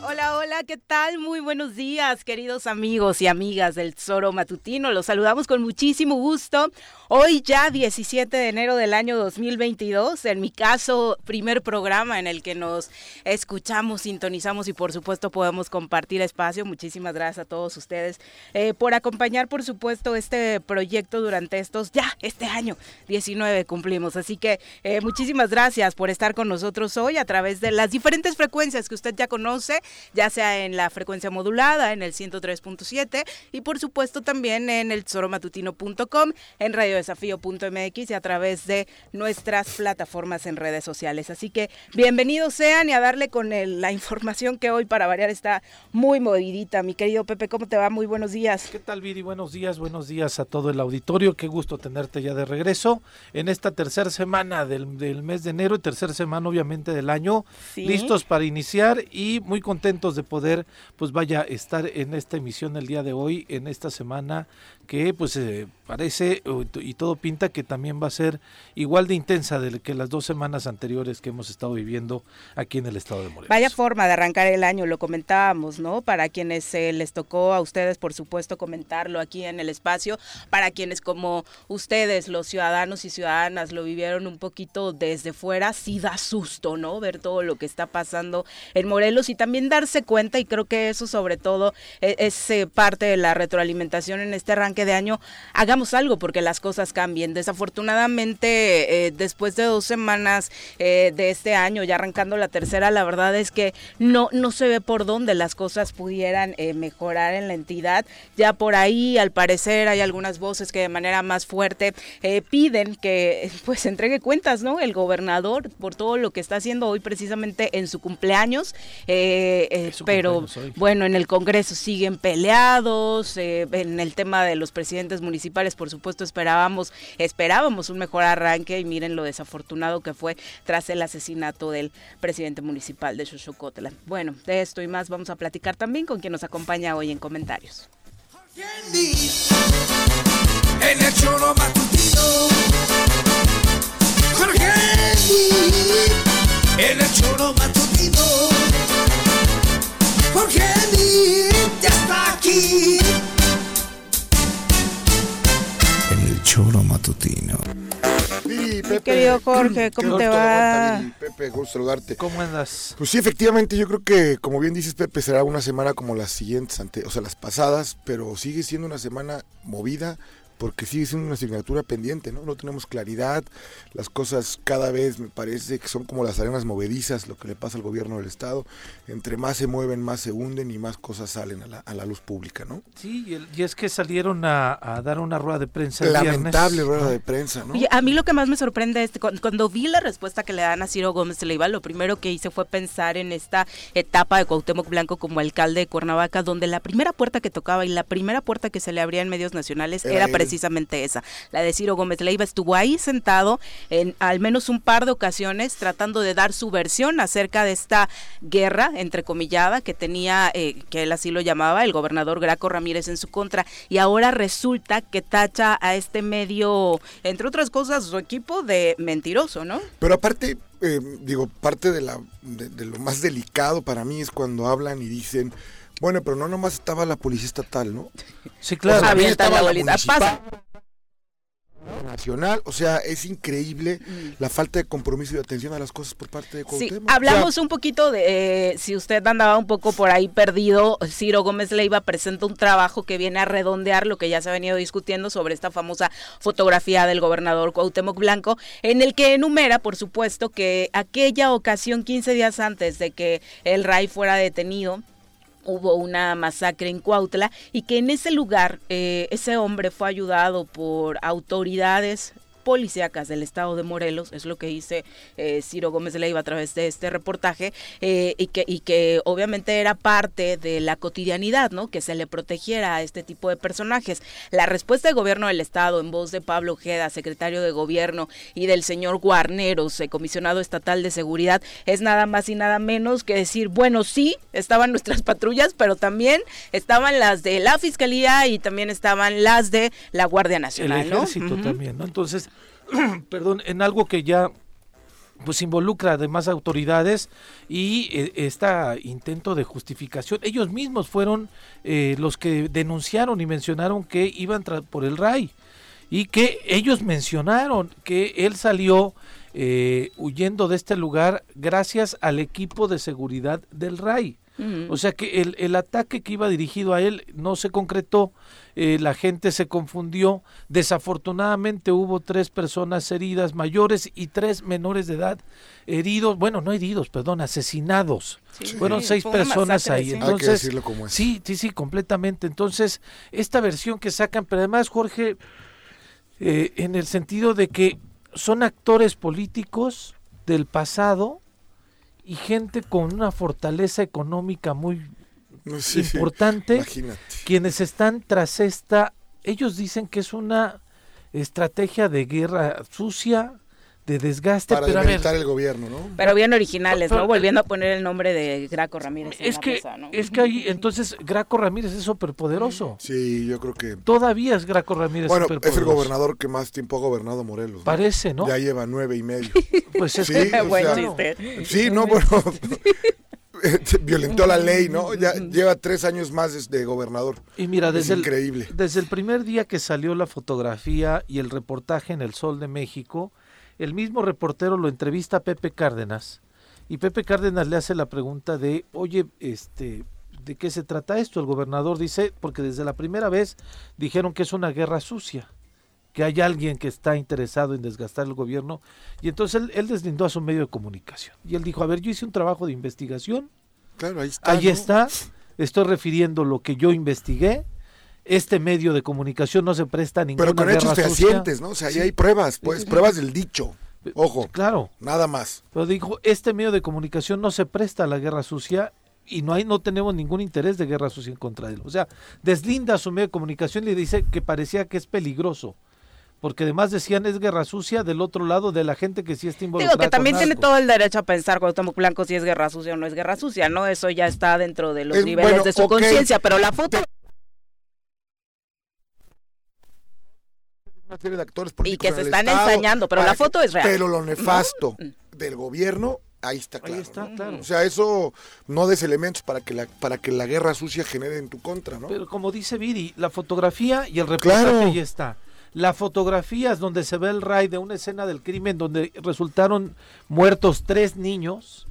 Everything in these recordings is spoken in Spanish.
Hola, hola, ¿qué tal? Muy buenos días, queridos amigos y amigas del Zoro Matutino. Los saludamos con muchísimo gusto. Hoy ya 17 de enero del año 2022, en mi caso, primer programa en el que nos escuchamos, sintonizamos y por supuesto podemos compartir espacio. Muchísimas gracias a todos ustedes eh, por acompañar, por supuesto, este proyecto durante estos, ya, este año 19 cumplimos. Así que eh, muchísimas gracias por estar con nosotros hoy a través de las diferentes frecuencias que usted ya conoce ya sea en la frecuencia modulada, en el 103.7 y por supuesto también en el tesoromatutino.com, en radiodesafío.mx y a través de nuestras plataformas en redes sociales. Así que bienvenidos sean y a darle con la información que hoy para variar está muy movidita. Mi querido Pepe, ¿cómo te va? Muy buenos días. ¿Qué tal, Viri? Buenos días, buenos días a todo el auditorio. Qué gusto tenerte ya de regreso en esta tercera semana del, mes de enero y tercera semana obviamente del año. Listos para iniciar y muy contentos contentos de poder, pues vaya, estar en esta emisión el día de hoy, en esta semana que pues eh, parece y todo pinta que también va a ser igual de intensa de que las dos semanas anteriores que hemos estado viviendo aquí en el estado de Morelos. Vaya forma de arrancar el año, lo comentábamos, ¿no? Para quienes eh, les tocó a ustedes, por supuesto, comentarlo aquí en el espacio, para quienes como ustedes, los ciudadanos y ciudadanas, lo vivieron un poquito desde fuera, sí da susto, ¿no? Ver todo lo que está pasando en Morelos y también darse cuenta, y creo que eso sobre todo e-, es, es parte de la retroalimentación en este arranque de año, hagamos algo porque las cosas cambien. Desafortunadamente, eh, después de dos semanas eh, de este año, ya arrancando la tercera, la verdad es que no, no se ve por dónde las cosas pudieran eh, mejorar en la entidad. Ya por ahí, al parecer, hay algunas voces que de manera más fuerte piden que pues entregue cuentas, ¿no? El gobernador por todo lo que está haciendo hoy precisamente en su cumpleaños. pero bueno, en el Congreso siguen peleados, en el tema de los presidentes municipales, por supuesto, esperábamos, esperábamos un mejor arranque y miren lo desafortunado que fue tras el asesinato del presidente municipal de Xochocotla. Bueno, de esto y más vamos a platicar también con quien nos acompaña hoy en comentarios. En el choro matutino. Jorge el. Jorge ya está aquí. Choro matutino. Mi querido Jorge, ¿cómo te va? Pepe, gusto saludarte. ¿Cómo andas? Pues sí, efectivamente, yo creo que, como bien dices, Pepe, será una semana como las siguientes, o sea, las pasadas, pero sigue siendo una semana movida, porque sigue siendo una asignatura pendiente, ¿no? No tenemos claridad, las cosas cada vez me parece que son como las arenas movedizas, lo que le pasa al gobierno del Estado, entre más se mueven, más se hunden y más cosas salen a la, a la luz pública, ¿no? Sí, y, es que salieron a, dar una rueda de prensa. Lamentable rueda de prensa, ¿no? Y a mí lo que más me sorprende es cuando, cuando vi la respuesta que le dan a Ciro Gómez Leiva, lo primero que hice fue pensar en esta etapa de Cuauhtémoc Blanco como alcalde de Cuernavaca, donde la primera puerta que tocaba y la primera puerta que se le abría en medios nacionales era, era precisamente esa. La de Ciro Gómez Leiva estuvo ahí sentado en al menos un par de ocasiones tratando de dar su versión acerca de esta guerra, entrecomillada, que tenía, eh, que él así lo llamaba, el gobernador Graco Ramírez en su contra. Y ahora resulta que tacha a este medio, entre otras cosas, su equipo de mentiroso, ¿no? Pero aparte, eh, digo, parte de, la, de, lo más delicado para mí es cuando hablan y dicen, bueno, pero no nomás estaba la policía estatal, ¿no? Sí, claro. estaba la, Pasa nacional, o sea, es increíble mm. la falta de compromiso y atención a las cosas por parte de Cuauhtémoc. Sí, hablamos un poquito de, eh, si usted andaba un poco por ahí perdido, Ciro Gómez Leiva presenta un trabajo que viene a redondear lo que ya se ha venido discutiendo sobre esta famosa fotografía del gobernador Cuauhtémoc Blanco, en el que enumera, por supuesto, que aquella ocasión, 15 días antes de que el RAI fuera detenido, hubo una masacre en Cuautla y que en ese lugar eh, ese hombre fue ayudado por autoridades policíacas del estado de Morelos, es lo que dice eh, Ciro Gómez Leiva a través de este reportaje, eh, y, que, y que obviamente era parte de la cotidianidad, ¿no? Que se le protegiera a este tipo de personajes. La respuesta del gobierno del estado, en voz de Pablo Ojeda, secretario de gobierno, y del señor Guarneros, eh, comisionado estatal de seguridad, es nada más y nada menos que decir, bueno, sí, estaban nuestras patrullas, pero también estaban las de la fiscalía y también estaban las de la Guardia Nacional, El ejército también, ¿no? Entonces, perdón, en algo que ya pues involucra además autoridades y este intento de justificación. Ellos mismos fueron los que denunciaron y mencionaron que iban por el RAI y que ellos mencionaron que él salió eh, huyendo de este lugar gracias al equipo de seguridad del RAI. O sea que el, el, ataque que iba dirigido a él no se concretó, eh, la gente se confundió, desafortunadamente hubo tres personas heridas mayores y tres menores de edad heridos, bueno, no heridos, perdón, asesinados. Fueron seis personas ahí. Entonces, sí, sí, sí, completamente. Entonces, esta versión que sacan, pero además, Jorge, eh, en el sentido de que son actores políticos del pasado y gente con una fortaleza económica muy importante, quienes están tras esta, ellos dicen que es una estrategia de guerra sucia, de desgaste. Para pero el gobierno, ¿no? Pero bien originales, ¿no? Volviendo a poner el nombre de Graco Ramírez. Es que, es que ahí, entonces, Graco Ramírez es superpoderoso. Sí, yo creo que... Todavía es Graco Ramírez Bueno, es el gobernador que más tiempo ha gobernado Morelos. Parece, ¿no? Ya lleva nueve y medio. pues es sí, que... Sí, no, bueno... violentó la ley, ¿no? Ya lleva tres años más de, gobernador. Y mira, desde increíble. desde el primer día que salió la fotografía y el reportaje en El Sol de México, el mismo reportero lo entrevista a Pepe Cárdenas y Pepe Cárdenas le hace la pregunta de, oye, este, ¿de qué se trata esto? El gobernador dice, porque desde la primera vez dijeron que es una guerra sucia, que hay alguien que está interesado en desgastar el gobierno, y entonces él, deslindó a su medio de comunicación. Y él dijo, a ver, yo hice un trabajo de investigación, claro, ahí está, ahí está estoy refiriendo lo que yo investigué, este medio de comunicación no se presta a ninguna Pero con hechos fehacientes, ¿no? O sea, ahí hay pruebas, pues, pruebas del dicho. Ojo. Claro. Nada más. Pero dijo, este medio de comunicación no se presta a la guerra sucia y no hay no tenemos ningún interés de guerra sucia en contra de él. O sea, deslinda su medio de comunicación y le dice que parecía que es peligroso. Porque además decían es guerra sucia del otro lado de la gente que sí está involucrada. Digo que también tiene todo el derecho a pensar cuando estamos Blanco si es guerra sucia o no es guerra sucia, ¿no? Eso ya está dentro de los niveles de su conciencia, pero la foto una serie de actores políticos. Y que se están ensañando, pero la foto es real. Pero lo nefasto del gobierno, ahí está claro. Ahí está, claro. O sea, eso no des elementos para que la, para que la guerra sucia genere en tu contra, ¿no? Pero como dice Viri, la fotografía y el reportaje ahí está. La fotografía es donde se ve el raid de una escena del crimen donde resultaron muertos tres niños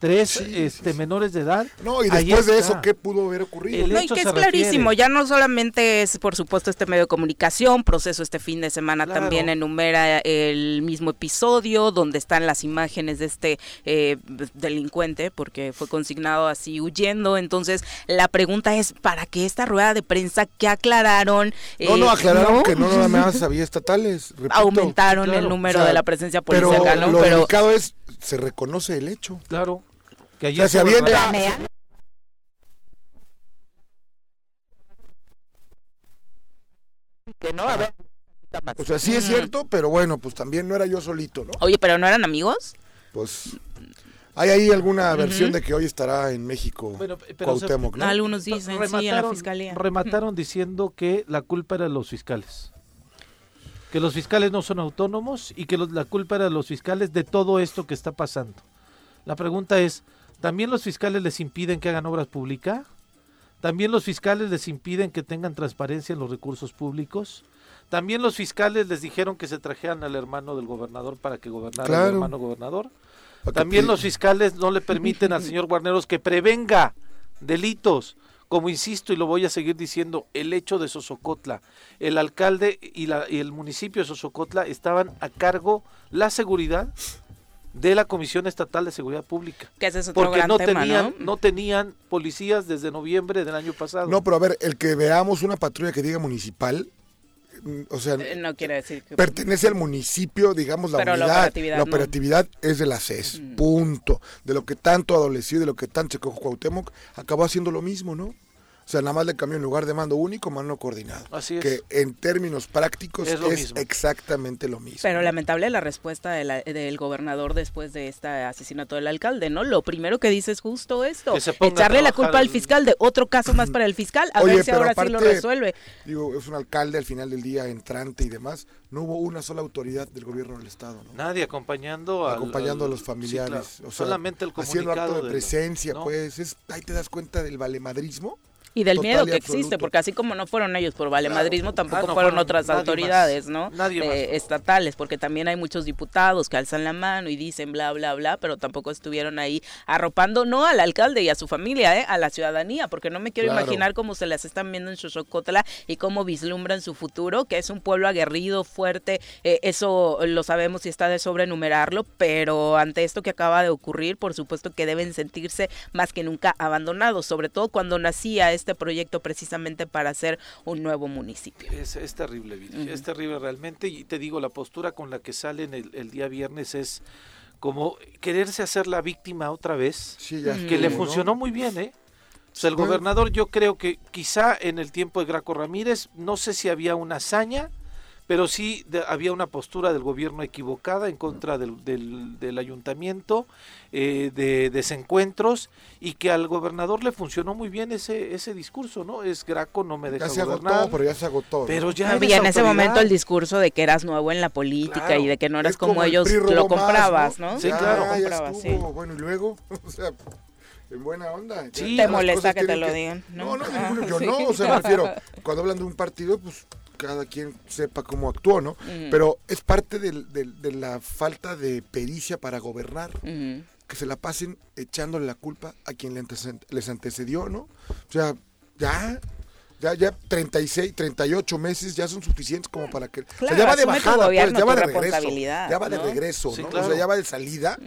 tres este, menores de edad. No, y después de eso, ¿qué pudo haber ocurrido? no, y que es clarísimo, ya no solamente es, por supuesto, este medio de comunicación, proceso este fin de semana también enumera el mismo episodio donde están las imágenes de este eh, delincuente, porque fue consignado así huyendo. Entonces, la pregunta es, ¿para qué esta rueda de prensa que aclararon? no, no, eh, aclararon que no nada más había estatales. Aumentaron el número de la presencia policial, pero Lo delicado es, se reconoce el hecho. Claro. Que ayer se había que no, a ver. O sea, sí es cierto, pero bueno, pues también no era yo solito, ¿no? Oye, pero ¿no eran amigos? Pues hay ahí alguna versión de que hoy estará en México bueno, Cuauhtémoc, ¿no? Algunos dicen, sí, en la fiscalía. Remataron diciendo que la culpa era de los fiscales. Que los fiscales no son autónomos y que la culpa era de los fiscales de todo esto que está pasando. La pregunta es, ¿También los fiscales les impiden que hagan obras públicas? ¿También los fiscales les impiden que tengan transparencia en los recursos públicos? ¿También los fiscales les dijeron que se trajeran al hermano del gobernador para que gobernara el hermano gobernador? También los fiscales no le permiten al señor Guarneros que prevenga delitos, como insisto y lo voy a seguir diciendo, el hecho de Sosocotla. El alcalde y, la, y el municipio de Sosocotla estaban a cargo la seguridad de la Comisión Estatal de Seguridad Pública. Que ese es otro porque no tenían, ¿no? tenían policías desde noviembre del año pasado. No, pero a ver, el que veamos una patrulla que diga municipal, mm, o sea, eh, no quiere decir que... pertenece al municipio, digamos, la unidad. La operatividad, la operatividad es de la CES, mm. punto. De lo que tanto adoleció, de lo que tanto se cojo Cuauhtémoc, acabó haciendo lo mismo, ¿no? O sea, nada más le cambió en lugar de mando único, mando coordinado. Así es. Que en términos prácticos Es es, lo mismo. exactamente lo mismo. Pero lamentable la respuesta de la- del gobernador después de este asesinato del alcalde, ¿no? Lo primero que dice es justo esto, a echarle la culpa al fiscal de otro caso más para el fiscal, a Oye, ver si ahora sí lo resuelve. Digo, es un alcalde al final del día entrante y demás. No hubo una sola autoridad del gobierno del Estado, ¿no? Nadie acompañando, al- acompañando al- a los sí, familiares. claro. o sea, Solamente el haciendo comunicado acto de presencia, ¿no? pues. Es, ahí te das cuenta del valemadrismo. Y del miedo que existe, porque así como no fueron ellos por valemadrismo, tampoco Ah, no fueron fueron otras nadie autoridades, más. ¿no? Eh, estatales, porque también hay muchos diputados que alzan la mano y dicen bla, bla, bla, pero tampoco estuvieron ahí arropando, no al alcalde y a su familia, ¿eh? a la ciudadanía, porque no me quiero Claro. imaginar cómo se las están viendo en Xochocotla y cómo vislumbran su futuro, que es un pueblo aguerrido, fuerte, eh, eso lo sabemos y está de sobrenumerarlo, pero ante esto que acaba de ocurrir, por supuesto que deben sentirse más que nunca abandonados, sobre todo cuando nacía este proyecto precisamente para hacer un nuevo municipio. Es, es terrible, es terrible realmente. Y te digo, la postura con la que salen el, el día viernes es como quererse hacer la víctima otra vez, Sí, ya que le funcionó muy bien, ¿eh? O sea, el Bueno. gobernador yo creo que quizá en el tiempo de Graco Ramírez, no sé si había una hazaña, pero sí de- había una postura del gobierno equivocada en contra del, del, del ayuntamiento, eh, de desencuentros, y que al gobernador le funcionó muy bien ese, ese discurso, ¿no? Es Graco, no me deja Ya se gobernar. agotó, pero ya se agotó. ¿no? Pero ya Había en ese momento el discurso de que eras nuevo en la política Claro. y de que no eras como, el ellos lo más, comprabas, ¿no? Sí, Ya, claro. ya comprabas, sí. Bueno, y luego, o sea, en buena onda. Sí. Te molesta que te lo digan, ¿no? No, no, Ah, ninguno, yo sí. no, o sea, me refiero, cuando hablan de un partido, pues cada quien sepa cómo actuó, ¿no? Pero es parte del- del- de la falta de pericia para gobernar, que se la pasen echándole la culpa a quien les antecedió, ¿no? O sea, ya, ya, ya 36, 38 meses ya son suficientes como para que... o sea, Claro, ya va de bajada, pues, ya va de regreso. Ya va de ¿no? regreso, Sí, ¿no? O claro. sea, ya va de salida.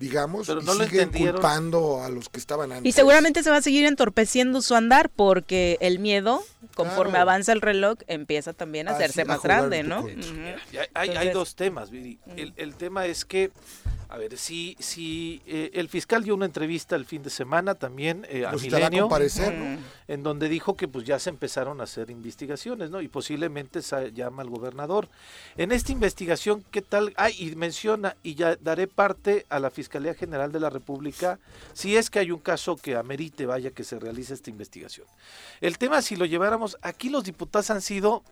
Digamos, Pero y no siguen entendieron. culpando a los que estaban antes. Y seguramente se va a seguir entorpeciendo su andar porque el miedo, conforme Claro. avanza el reloj, empieza también a Así, hacerse más grande, ¿no? hay, hay- hay dos temas, Viri. El, el tema es que, a ver, si, si eh, el fiscal dio una entrevista el fin de semana también eh, a Milenio, comparecer, ¿no? Ujú. en donde dijo que pues ya se empezaron a hacer investigaciones, ¿no? Y posiblemente sa- llama al gobernador. En esta investigación, ¿qué tal? Ah, y menciona, y ya daré parte a la Fiscalía General de la República, si es que hay un caso que amerite, vaya, que se realice esta investigación. El tema, si lo lleváramos, aquí los diputados han sido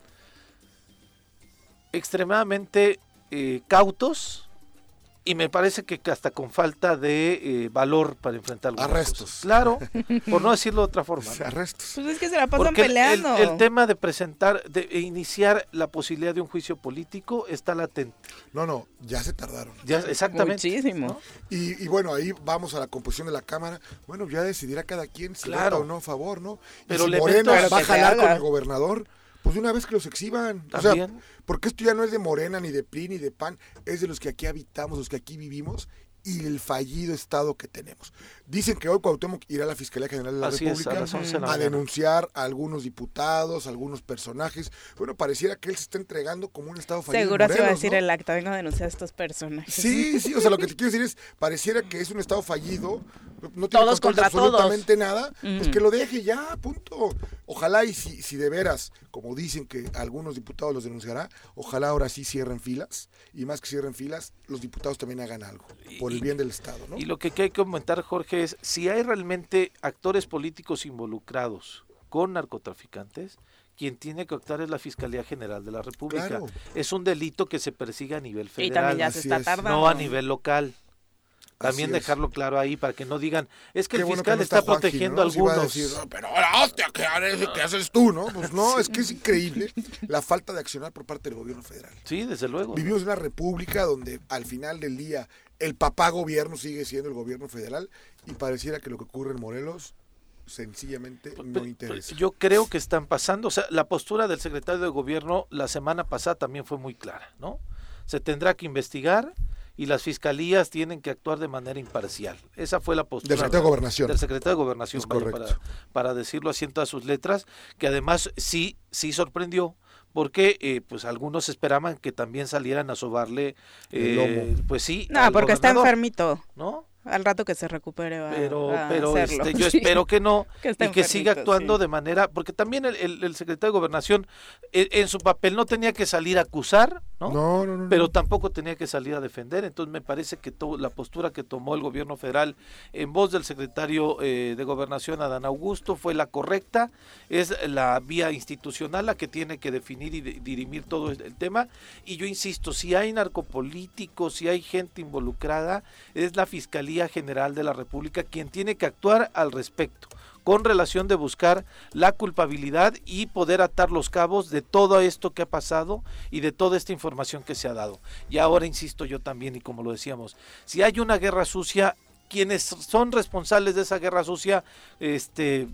extremadamente eh, cautos y me parece que hasta con falta de eh, valor para enfrentar algunas Arrestos. cosas. Claro, por no decirlo de otra forma. ¿no? Arrestos. Pues es que se la pasan Porque el- el, peleando. el tema de presentar, de iniciar la posibilidad de un juicio político está latente. No, no, ya se tardaron. Ya, exactamente. Muchísimo. ¿no? Y, y bueno, ahí vamos a la composición de la Cámara. Bueno, ya decidirá cada quien si Claro. vota o no a favor, ¿no? Y Pero si le meto- va a jalar con el gobernador, pues de una vez que los exhiban. O sea, porque esto ya no es de Morena, ni de PRI, ni de PAN, es de los que aquí habitamos, los que aquí vivimos y el fallido estado que tenemos. Dicen que hoy Cuauhtémoc irá a la Fiscalía General de la Así es, a República las 11 de la a denunciar a algunos diputados, a algunos personajes. Bueno, pareciera que él se está entregando como un estado fallido. Seguro se va a decir ¿no? el acta, vengo a denunciar a estos personajes. Sí, sí, o sea, lo que te quiero decir es, pareciera que es un estado fallido, no tiene Todos contra todos. absolutamente nada, pues que lo deje ya, punto. Ojalá y si, si de veras, como dicen que algunos diputados los denunciará, ojalá ahora sí cierren filas, y más que cierren filas, los diputados también hagan algo, por el bien del Estado, ¿no? Y lo que hay que comentar, Jorge, es si hay realmente actores políticos involucrados con narcotraficantes, quien tiene que actuar es la Fiscalía General de la República. Claro. Es un delito que se persigue a nivel Y federal, también ya se así está es. tardando. no a nivel local. También Así es. dejarlo claro ahí para que no digan, es que Qué el bueno fiscal no está, Joaquín, protegiendo ¿no? a algunos. decir, "No, pero ahora, hostia, ¿qué, qué haces tú, no? Pues no, es que es increíble la falta de accionar por parte del gobierno federal. Sí, desde luego. Vivimos en una república donde al final del día el papá gobierno sigue siendo el gobierno federal y pareciera que lo que ocurre en Morelos sencillamente Pe- no interesa. Yo creo que están pasando, o sea, la postura del secretario de gobierno la semana pasada también fue muy clara, ¿no? Se tendrá que investigar y las fiscalías tienen que actuar de manera imparcial. Esa fue la postura Del secretario de Gobernación. del secretario de Gobernación, para, para decirlo así en todas sus letras, que además sí, sí sorprendió, porque eh, pues algunos esperaban que también salieran a sobarle, El eh, lomo. pues sí, No, porque está enfermito. ¿no? Al rato que se recupere va pero, a pero hacerlo. este, yo Sí. espero que no Que y que siga actuando sí. de manera, porque también el, el- el secretario de Gobernación eh, en su papel no tenía que salir a acusar, ¿no? No, no, no. Pero no. tampoco tenía que salir a defender, entonces me parece que to- la postura que tomó el gobierno federal en voz del secretario eh, de Gobernación Adán Augusto fue la correcta, es la vía institucional la que tiene que definir y de- dirimir todo el el tema y yo insisto, si hay narcopolíticos, si hay gente involucrada, es la Fiscalía General de la República quien tiene que actuar al respecto con relación de buscar la culpabilidad y poder atar los cabos de todo esto que ha pasado y de toda esta información que se ha dado. Y ahora insisto yo también, y como lo decíamos, si hay una guerra sucia, quienes son responsables de esa guerra sucia, este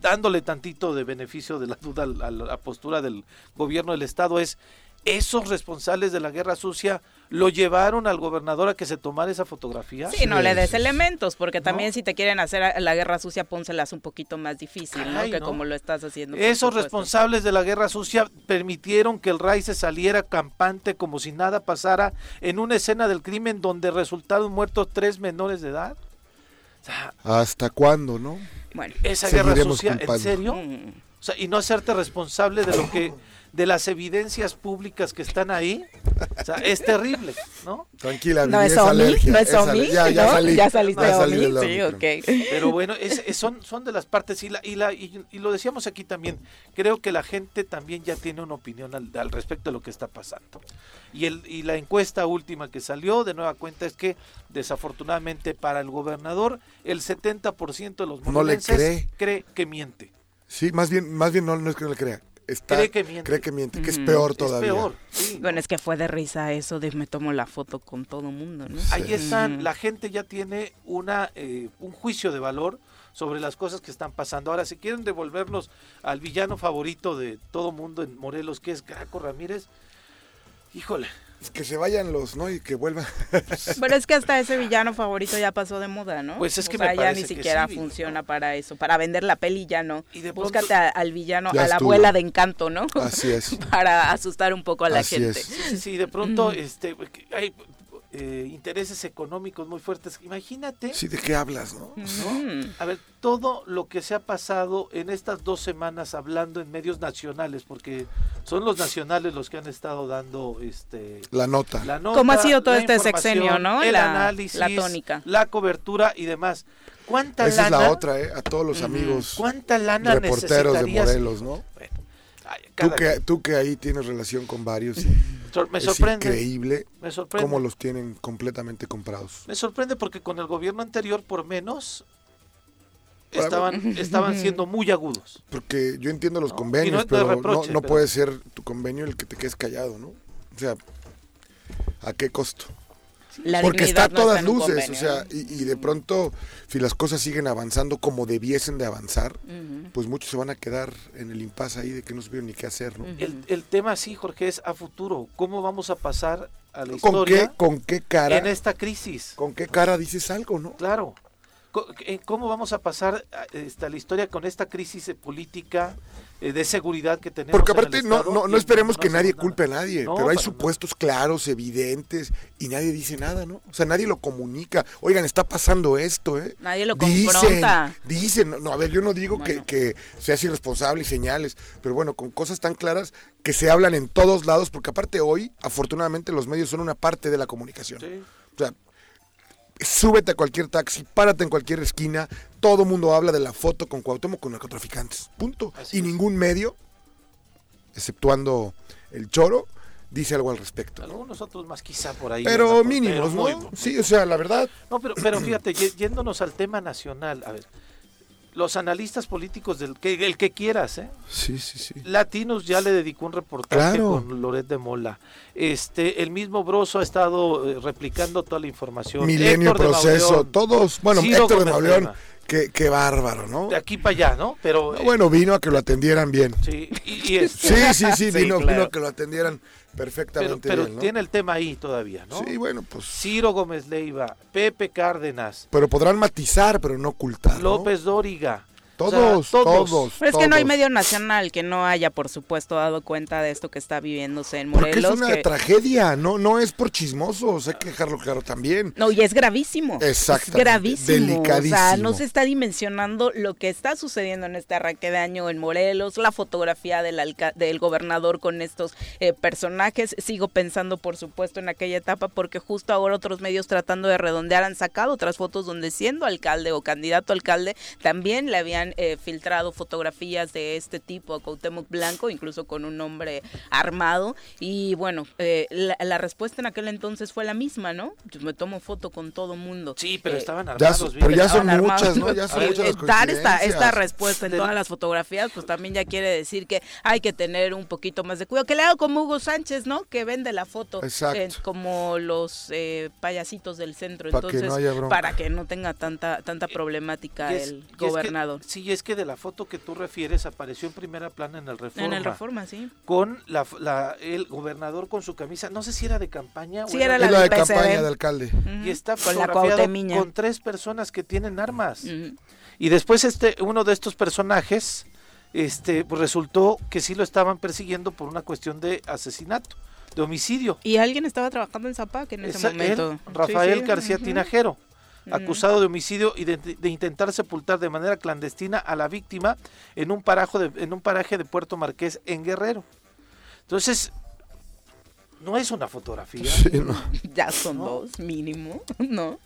dándole tantito de beneficio de la duda a la, la postura del gobierno del estado es esos responsables de la guerra sucia lo llevaron al gobernador a que se tomara esa fotografía. Sí, no le des elementos, porque también ¿No? si te quieren hacer a- la guerra sucia, pónselas un poquito más difícil, ¿no? Que ¿no? como lo estás haciendo. Esos responsables de la guerra sucia permitieron que el RAI se saliera campante como si nada pasara en una escena del crimen donde resultaron muertos tres menores de edad. O sea, ¿Hasta cuándo, no? Bueno. esa guerra sucia, ¿en serio? mm, O sea, y no hacerte responsable de lo que de las evidencias públicas que están ahí. O sea, es terrible, ¿no? Tranquila, No es es OMI, no es OMI, Ya, ya ¿no? salí. Ya saliste ya de salí OMI, sí. Pero bueno, es- es- son, son de las partes y, la, y, la, y, y lo decíamos aquí también, creo que la gente también ya tiene una opinión al, al respecto de lo que está pasando. Y, el, y la encuesta última que salió de nueva cuenta es que desafortunadamente para el gobernador el 70% de los No le cree. cree que miente. Sí, más bien, más bien no, no es que no le crea. Está, Cree que miente. Cree que miente, que es peor Es todavía. peor. sí. Bueno, es que fue de risa eso de me tomo la foto con todo mundo, ¿no? Ahí están, la gente ya tiene una eh, un juicio de valor sobre las cosas que están pasando. Ahora, si quieren devolvernos al villano favorito de todo mundo en Morelos, que es Graco Ramírez, híjole, Que se vayan los, ¿no? Y que vuelvan. Pero es que hasta ese villano favorito ya pasó de moda, ¿no? Pues es que o me sea, ya ni siquiera sí, funciona ¿no? para eso, para vender la peli ya no. Y de pronto- Búscate a- al villano, Ya a la abuela de encanto, ¿no? Así es. para asustar un poco a la Así gente. es. sí, sí, sí, de pronto este, hay eh, intereses económicos muy fuertes. Imagínate, Sí, ¿de qué hablas, no? Mm. a ver, todo lo que se ha pasado en estas dos semanas hablando en medios nacionales, porque son los nacionales los que han estado dando este La nota. la nota, ¿Cómo ha sido todo este sexenio, no? El La- análisis, la tónica. la cobertura y demás. ¿Cuánta Esa es lana? la otra, ¿eh? A todos los amigos ¿Cuánta lana reporteros de? Morelos, ¿no? Bueno, Tú que, tú que ahí tienes relación con varios, me es sorprende. increíble Me sorprende. cómo los tienen completamente comprados. Me sorprende porque con el gobierno anterior, por menos, estaban, estaban siendo muy agudos. Porque yo entiendo los No, convenios, no pero reproche, no, no pero- puede ser tu convenio el que te quedes callado, ¿no? O sea, ¿a qué costo? La Porque está a no todas luces, o sea, y, y de pronto, si las cosas siguen avanzando como debiesen de avanzar, pues muchos se van a quedar en el impasse ahí de que no supieron ni qué hacer, ¿no? El, el tema sí, Jorge, es a futuro. ¿Cómo vamos a pasar a la ¿Con qué, historia ¿Con qué cara? en esta crisis? ¿Con qué cara dices algo, no? Claro. Co- eh, ¿Cómo vamos a pasar a, esta, la historia con esta crisis eh, política eh, de seguridad que tenemos? Porque en el aparte no, no, no esperemos no que nadie nada? culpe a nadie, No, pero hay supuestos claros, evidentes, y nadie dice nada, ¿no? O sea, nadie lo comunica. Oigan, está pasando esto, ¿eh? Nadie lo Dicen, confronta. dicen, no, a ver, yo no digo Bueno. que, que seas irresponsable y señales, pero bueno, con cosas tan claras que se hablan en todos lados, porque aparte hoy, afortunadamente, los medios son una parte de la comunicación. Sí. O sea, súbete a cualquier taxi, párate en cualquier esquina, todo mundo habla de la foto con Cuauhtémoc con narcotraficantes, punto. Así y es. ningún medio, exceptuando el choro, dice algo al respecto. ¿no? Algunos otros más quizá por ahí. Pero mínimos, muy- ¿no? Sí, o sea, la verdad, No, pero, pero fíjate, yéndonos al tema nacional, a ver, los analistas políticos del que el que quieras, ¿eh? sí, sí, sí. Latinos ya le dedicó un reportaje Claro. con Loret de Mola. Este, el mismo Broso ha estado eh, replicando toda la información. Milenio Héctor Proceso, todos, bueno, Ciro Héctor de Mauleón. Qué, qué bárbaro, ¿no? De aquí para allá, ¿no? Pero No, eh, bueno, vino a que lo atendieran bien. sí, y, y es- Sí, sí, sí, Sí, vino, claro. vino a que lo atendieran pero, perfectamente pero bien, ¿no? tiene el tema ahí todavía, ¿no? Sí, bueno, pues... Ciro Gómez Leiva, Pepe Cárdenas, Pero podrán matizar, pero no ocultar. ¿no? López Dóriga. Todos, todos. Pero es que no hay medio nacional que no haya, por supuesto, dado cuenta de esto que está viviéndose en Morelos. Porque es una tragedia, no, no es por chismosos, hay que dejarlo claro también. No, y es gravísimo. Exacto. Es gravísimo. Delicadísimo. O sea, no se está dimensionando lo que está sucediendo en este arranque de año en Morelos, la fotografía del, del gobernador con estos eh, personajes. Sigo pensando, por supuesto, en aquella etapa, porque justo ahora otros medios tratando de redondear han sacado otras fotos donde siendo alcalde o candidato a alcalde también le habían eh, filtrado fotografías de este tipo a Cuauhtémoc Blanco, incluso con un hombre armado. Y bueno, eh, la, respuesta en aquel entonces fue la misma, ¿no? Yo me tomo foto con todo mundo. Sí, pero eh, estaban armados. pero ya son muchas, ¿no? Ya son muchas Dar esta, esta respuesta en todas las fotografías, pues también ya quiere decir que hay que tener un poquito más de cuidado. Que le hago como Hugo Sánchez, ¿no? Que vende la foto como los payasitos del centro. Entonces, para que no tenga tanta tanta problemática el gobernador. sí, y es que de la foto que tú refieres apareció en primera plana en el Reforma. En el Reforma, sí. Con la, el gobernador con su camisa, no sé si era de campaña sí, era, la, de campaña de alcalde. Y está con con tres personas que tienen armas. Y después este uno de estos personajes este pues resultó que sí lo estaban persiguiendo por una cuestión de asesinato, de homicidio. Y alguien estaba trabajando en Zapac en ese momento. Rafael García Tinajero acusado de homicidio y de, intentar sepultar de manera clandestina a la víctima en un, paraje de, en un paraje de Puerto Marqués en Guerrero. Entonces, no es una fotografía. Ya son dos, mínimo, ¿no?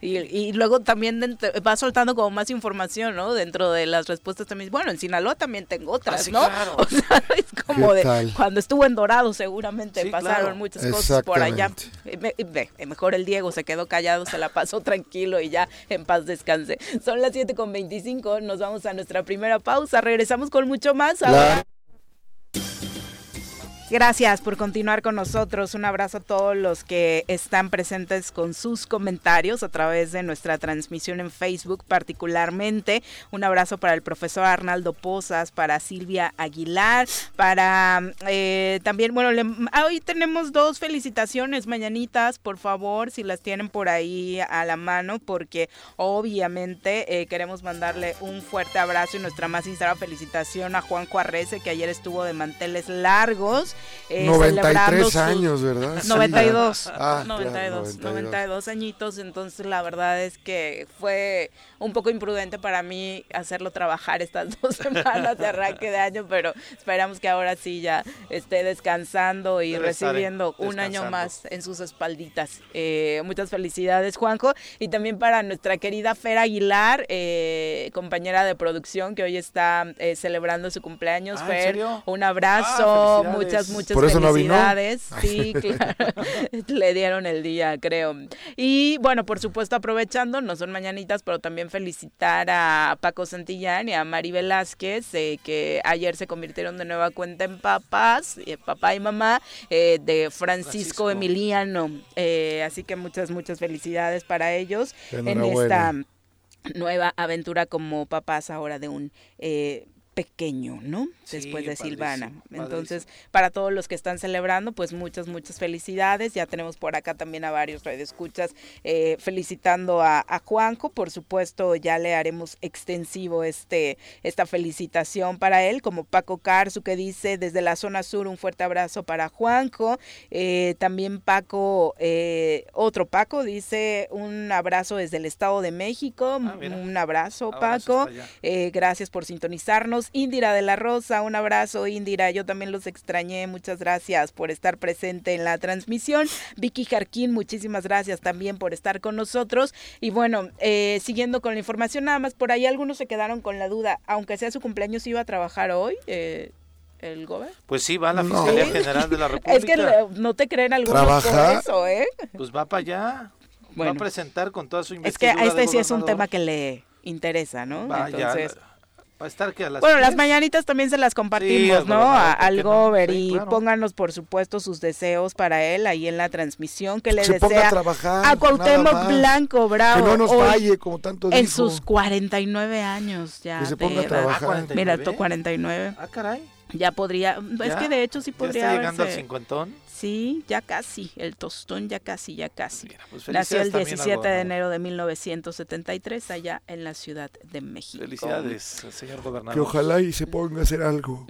Y, luego también va soltando como más información, ¿no? Dentro de las respuestas también. Bueno, en Sinaloa también tengo otras, ah, ¿no? O sea, es como de cuando estuvo en Dorado seguramente pasaron muchas cosas por allá. mejor el Diego se quedó callado, se la pasó tranquilo y ya en paz descanse. Son las 7 con 25, nos vamos a nuestra primera pausa. Regresamos con mucho más. Ahora. Gracias por continuar con nosotros. Un abrazo a todos los que están presentes con sus comentarios a través de nuestra transmisión en Facebook particularmente. Un abrazo para el profesor Arnaldo Pozas, para Silvia Aguilar, para eh, también, bueno, hoy tenemos dos felicitaciones mañanitas, por favor, si las tienen por ahí a la mano, porque obviamente eh, queremos mandarle un fuerte abrazo y nuestra más sincera felicitación a Juan Juarrece, que ayer estuvo de manteles largos eh, 93 años, ¿verdad? 92, 92, 92, añitos, entonces la verdad es que fue un poco imprudente para mí hacerlo trabajar estas dos semanas de arranque de año, pero esperamos que ahora sí ya esté descansando y recibiendo un año más en sus espalditas. Eh, muchas felicidades, Juanjo, y también para nuestra querida Fer Aguilar, eh, compañera de producción que hoy está eh, celebrando su cumpleaños. Ah, Fer, un abrazo, ah, muchas, muchas felicidades. Sí, claro. Le dieron el día, creo. Y bueno, por supuesto, aprovechando, no son mañanitas, pero también felicitar a Paco Santillán y a Mari Velázquez, eh, que ayer se convirtieron de nueva cuenta en papás, eh, papá y mamá, eh, de Francisco, Emiliano. así que muchas, muchas felicidades para ellos en esta nueva aventura como papás ahora de un pequeño, ¿no? Después de Silvana. Entonces, para todos los que están celebrando, pues muchas, muchas felicidades. Ya tenemos por acá también a varios radioescuchas eh, felicitando a, Juanjo. Por supuesto, ya le haremos extensivo este esta felicitación para él, como Paco Carzu que dice desde la zona sur un fuerte abrazo para Juanjo. Eh, también Paco, eh, otro Paco dice un abrazo desde el Estado de México. Ah, un abrazo, Paco. gracias por sintonizarnos. Indira de la Rosa, un abrazo Indira, yo también los extrañé, muchas gracias por estar presente en la transmisión. Vicky Jarquín, muchísimas gracias también por estar con nosotros. Y bueno, eh, siguiendo con la información, nada más por ahí algunos se quedaron con la duda, aunque sea su cumpleaños, iba a trabajar hoy. Eh, el gobierno? Pues sí, va a la Fiscalía General de la República. Es que no te creen algunos por eso, ¿eh? Pues va para allá. va a presentar con toda su investigación. Es que este sí es un tema que le interesa, ¿no? Entonces, bueno, las mañanitas también se las compartimos, ¿no? al Gober y pónganos, por supuesto, sus deseos para él ahí en la transmisión que le desea a, Cuauhtémoc Blanco Bravo. Que no nos falle, como tanto En sus 49 años ya. Que se ponga a trabajar. Mira, 49. Ah, caray. Ya podría, es que de hecho sí podría. ¿Ya está llegando al cincuentón? Sí, ya casi, el tostón ya casi, ya casi. Pues Nació el 17 de enero de 1973 allá en la Ciudad de México. Felicidades, señor gobernador. Que ojalá y se ponga a hacer algo.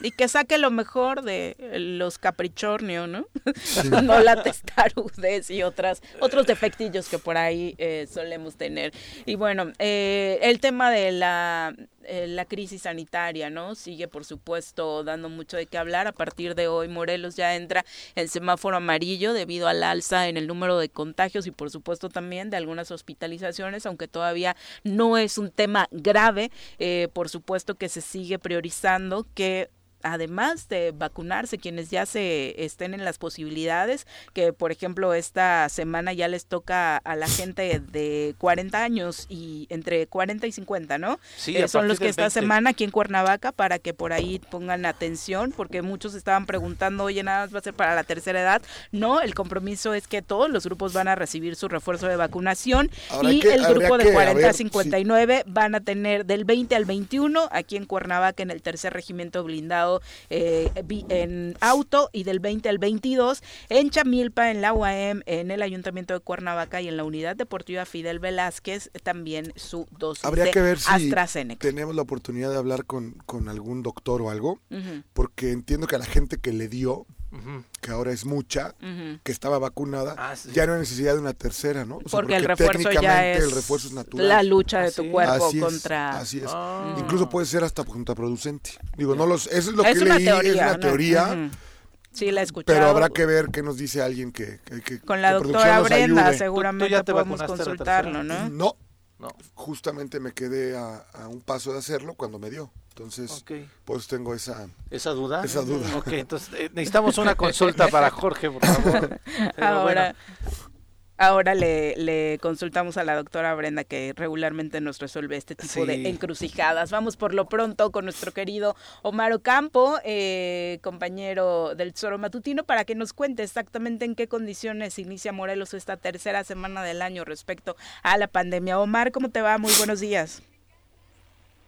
Y que saque lo mejor de los caprichornio, ¿no? no la testarudez y otras, otros defectillos que por ahí eh, solemos tener. Y bueno, eh, el tema de la eh, la crisis sanitaria, ¿no? Sigue, por supuesto, dando mucho de qué hablar. A partir de hoy, Morelos ya entra en semáforo amarillo debido al alza en el número de contagios y, por supuesto, también de algunas hospitalizaciones, aunque todavía no es un tema grave. Eh, por supuesto que se sigue priorizando que además de vacunarse, quienes ya se estén en las posibilidades, que por ejemplo esta semana ya les toca a la gente de 40 años y entre 40 y 50, ¿no? Sí, eh, son los que esta semana aquí en Cuernavaca para que por ahí pongan atención, porque muchos estaban preguntando, oye, nada más va a ser para la tercera edad. No, el compromiso es que todos los grupos van a recibir su refuerzo de vacunación y el grupo de 40 a 59 van a tener del 20 al 21 aquí en Cuernavaca en el tercer regimiento blindado eh, en auto y del 20 al 22 en Chamilpa, en la UAM, en el Ayuntamiento de Cuernavaca y en la Unidad Deportiva Fidel Velázquez también su dosis Habría que ver si AstraZeneca. tenemos la oportunidad de hablar con, con algún doctor o algo, porque entiendo que a la gente que le dio que ahora es mucha, que estaba vacunada, ah, ya no hay necesidad de una tercera, ¿no? porque, el refuerzo ya es, el refuerzo es natural. la lucha de tu cuerpo contra... así es. Ah. Incluso puede ser hasta contraproducente. Digo, no los, eso es lo que leí, teoría, es una teoría. Sí, la escuché. Pero habrá que ver qué nos dice alguien que... que Con la doctora Brenda seguramente ya podemos consultarlo, ¿no? No, no, justamente me quedé a, un paso de hacerlo cuando me dio. Entonces, pues tengo esa... ¿Esa duda? Esa duda. Ok, entonces eh, necesitamos una consulta para Jorge, por favor. Ahora, ahora le, le, consultamos a la doctora Brenda que regularmente nos resuelve este tipo de encrucijadas. Vamos por lo pronto con nuestro querido Omar Ocampo, eh, compañero del Tesoro Matutino, para que nos cuente exactamente en qué condiciones inicia Morelos esta tercera semana del año respecto a la pandemia. Omar, ¿cómo te va? Muy buenos días.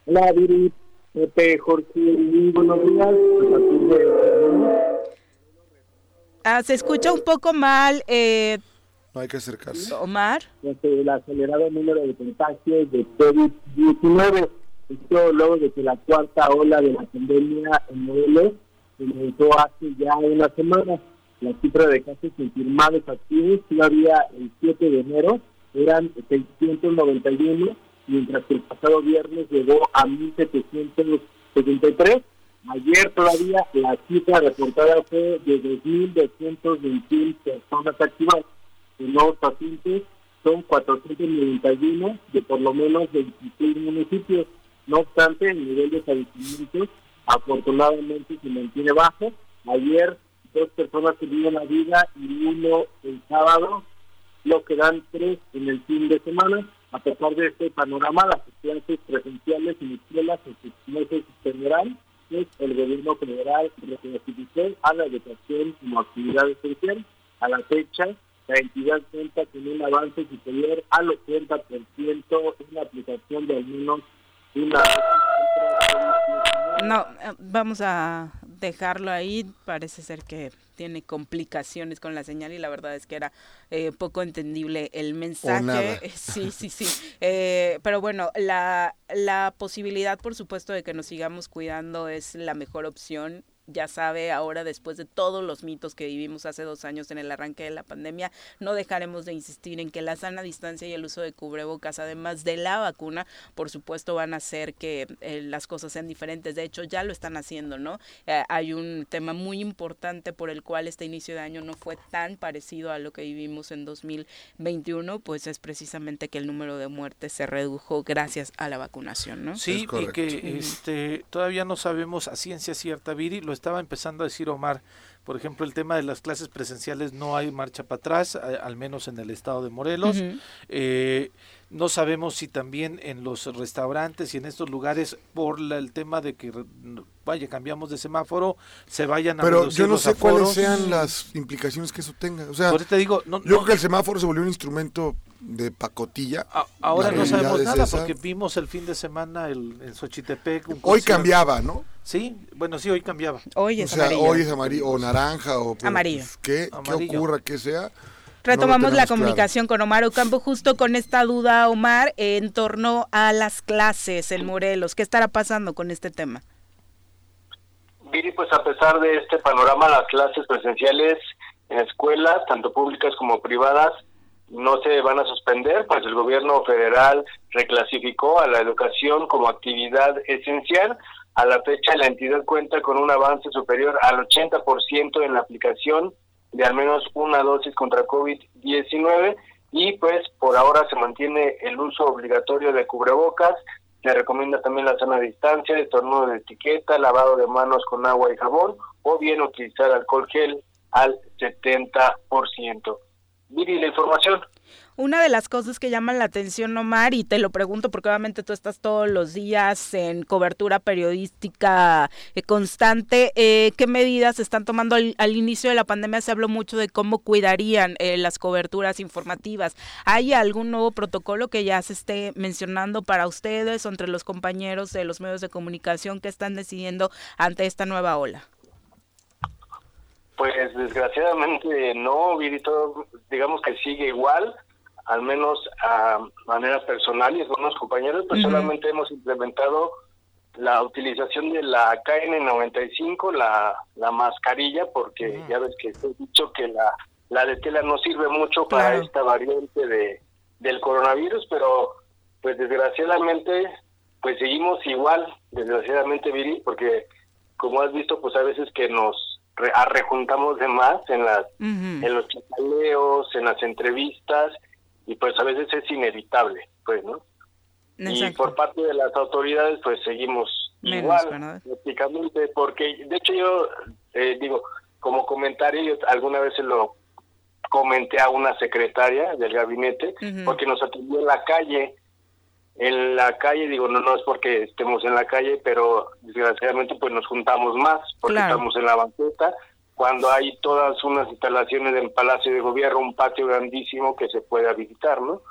Hola, Viri. Pepe, Jorge, muy buenos días. Ah, se escucha un poco mal. Eh, no hay que acercarse. Omar. El acelerado número de contagios de COVID-19. Esto luego de que la cuarta ola de la pandemia en Morelos comenzó hace ya una semana. La cifra de casos confirmados activos todavía el 7 de enero eran 691 mientras que el pasado viernes llegó a 1.773. Ayer todavía la cifra reportada fue de 2.221 personas activas. Nuevos pacientes son 491 de por lo menos 26 municipios. No obstante, el nivel de fallecimientos afortunadamente se mantiene bajo. Ayer dos personas tuvieron la vida y uno el sábado, lo que dan tres en el fin de semana a pesar de este panorama, las clases presenciales en escuelas en sus meses general, pues el gobierno federal reclasificó a la educación como actividad esencial. A la fecha, la entidad cuenta con un avance superior al 80% en la aplicación de al menos una... No, eh, vamos a dejarlo ahí. Parece ser que tiene complicaciones con la señal y la verdad es que era eh, poco entendible el mensaje. Sí, sí, sí. Eh, pero bueno, la, la posibilidad, por supuesto, de que nos sigamos cuidando es la mejor opción ya sabe, ahora después de todos los mitos que vivimos hace dos años en el arranque de la pandemia, no dejaremos de insistir en que la sana distancia y el uso de cubrebocas, además de la vacuna, por supuesto van a hacer que eh, las cosas sean diferentes. De hecho, ya lo están haciendo, ¿no? Eh, hay un tema muy importante por el cual este inicio de año no fue tan parecido a lo que vivimos en 2021, pues es precisamente que el número de muertes se redujo gracias a la vacunación, ¿no? Sí, y que este, todavía no sabemos a ciencia cierta, Viri, lo estaba empezando a decir Omar, por ejemplo, el tema de las clases presenciales no hay marcha para atrás, al menos en el estado de Morelos. eh, no sabemos si también en los restaurantes y en estos lugares, por el tema de que vaya, cambiamos de semáforo, se vayan a Pero yo no sé cuáles sean las implicaciones que eso tenga. O sea, te digo, no, yo creo que el semáforo se volvió un instrumento de pacotilla. ahora no sabemos nada porque vimos el fin de semana el, en Xochitepec. hoy cambiaba, ¿no? Sí, bueno, sí, hoy cambiaba. Hoy es o sea, Hoy es amarillo, o naranja, o amarillo. ¿qué, ¿Qué ocurra que sea? Retomamos la comunicación con Omar Ocampo justo con esta duda, Omar, en torno a las clases en Morelos. ¿Qué estará pasando con este tema? Viri, pues a pesar de este panorama, las clases presenciales en escuelas, tanto públicas como privadas, no se van a suspender, pues el gobierno federal reclasificó a la educación como actividad esencial. A la fecha, la entidad cuenta con un avance superior al 80% en la aplicación de al menos una dosis contra COVID-19 y pues por ahora se mantiene el uso obligatorio de cubrebocas, se recomienda también la sana distancia, el torno de etiqueta, lavado de manos con agua y jabón o bien utilizar alcohol gel al 70%. Miri, la información. Una de las cosas que llaman la atención, Omar, y te lo pregunto porque obviamente tú estás todos los días en cobertura periodística eh, constante, eh, ¿qué medidas están tomando al, inicio de la pandemia? Se habló mucho de cómo cuidarían eh, las coberturas informativas. ¿Hay algún nuevo protocolo que ya se esté mencionando para ustedes o entre los compañeros de los medios de comunicación que están decidiendo ante esta nueva ola? Pues desgraciadamente no, Virito, digamos que sigue igual al menos a manera personal y algunos compañeros, pues solamente hemos implementado la utilización de la KN95, la, la mascarilla, porque ya ves que he dicho que la, la de tela no sirve mucho para esta variante de del coronavirus, pero pues desgraciadamente pues seguimos igual, desgraciadamente Viri, porque como has visto pues a veces que nos arrejuntamos de más en las en los chacaleos, en las entrevistas y pues a veces es inevitable, pues, ¿no? Y por parte de las autoridades, pues seguimos igual, prácticamente, porque de hecho yo eh, digo, como comentario, yo alguna vez se lo comenté a una secretaria del gabinete, porque nos atendió en la calle, en la calle, digo, no, no es porque estemos en la calle, pero desgraciadamente pues nos juntamos más, porque estamos en la banqueta, cuando hay todas unas instalaciones del Palacio de Gobierno, un patio grandísimo que se pueda visitar, ¿no?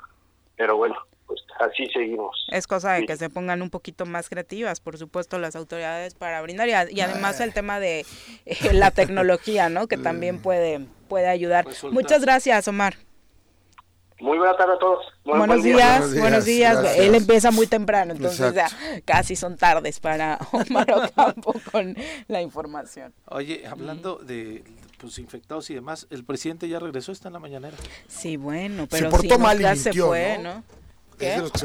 Pero bueno, pues así seguimos. Es cosa de que se pongan un poquito más creativas, por supuesto, las autoridades para brindar y, además el tema de eh, la tecnología, ¿no? Que también puede, puede ayudar. Muchas gracias, Omar. Muy buenas tardes a todos. buenos, días, buenos, días, Él empieza muy temprano, entonces ya casi son tardes para Omar Ocampo con la información. Oye, hablando de pues infectados y demás, el presidente ya regresó, está en la mañanera. Sí, bueno, pero se portó mal y se fue, ¿no?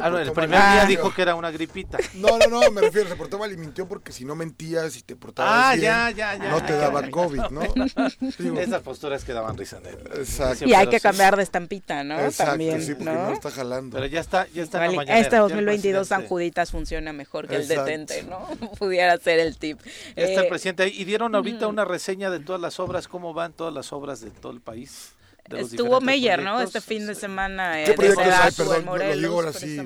Ah, el primer día dijo que era una gripita. No, no, no, me refiero, se portó mal y mintió porque si no mentías y te portabas ah, bien, ya, ya, ya, no te daba COVID, ¿no? Esas posturas que daban risa en él. Exacto. Y hay que cambiar de estampita, ¿no? Exacto, También, sí, porque ¿no? está jalando. Pero ya está, ya está en la Este 2022 San Juditas funciona mejor que el detente, ¿no? Pudiera ser el tip. Está el eh, presidente Y dieron ahorita una reseña de todas las obras, cómo van todas las obras de todo el país. Estuvo Meyer, ¿no? Este fin de semana. ¿Qué proyectos hay? Perdón, Morelos, lo digo ahora sí.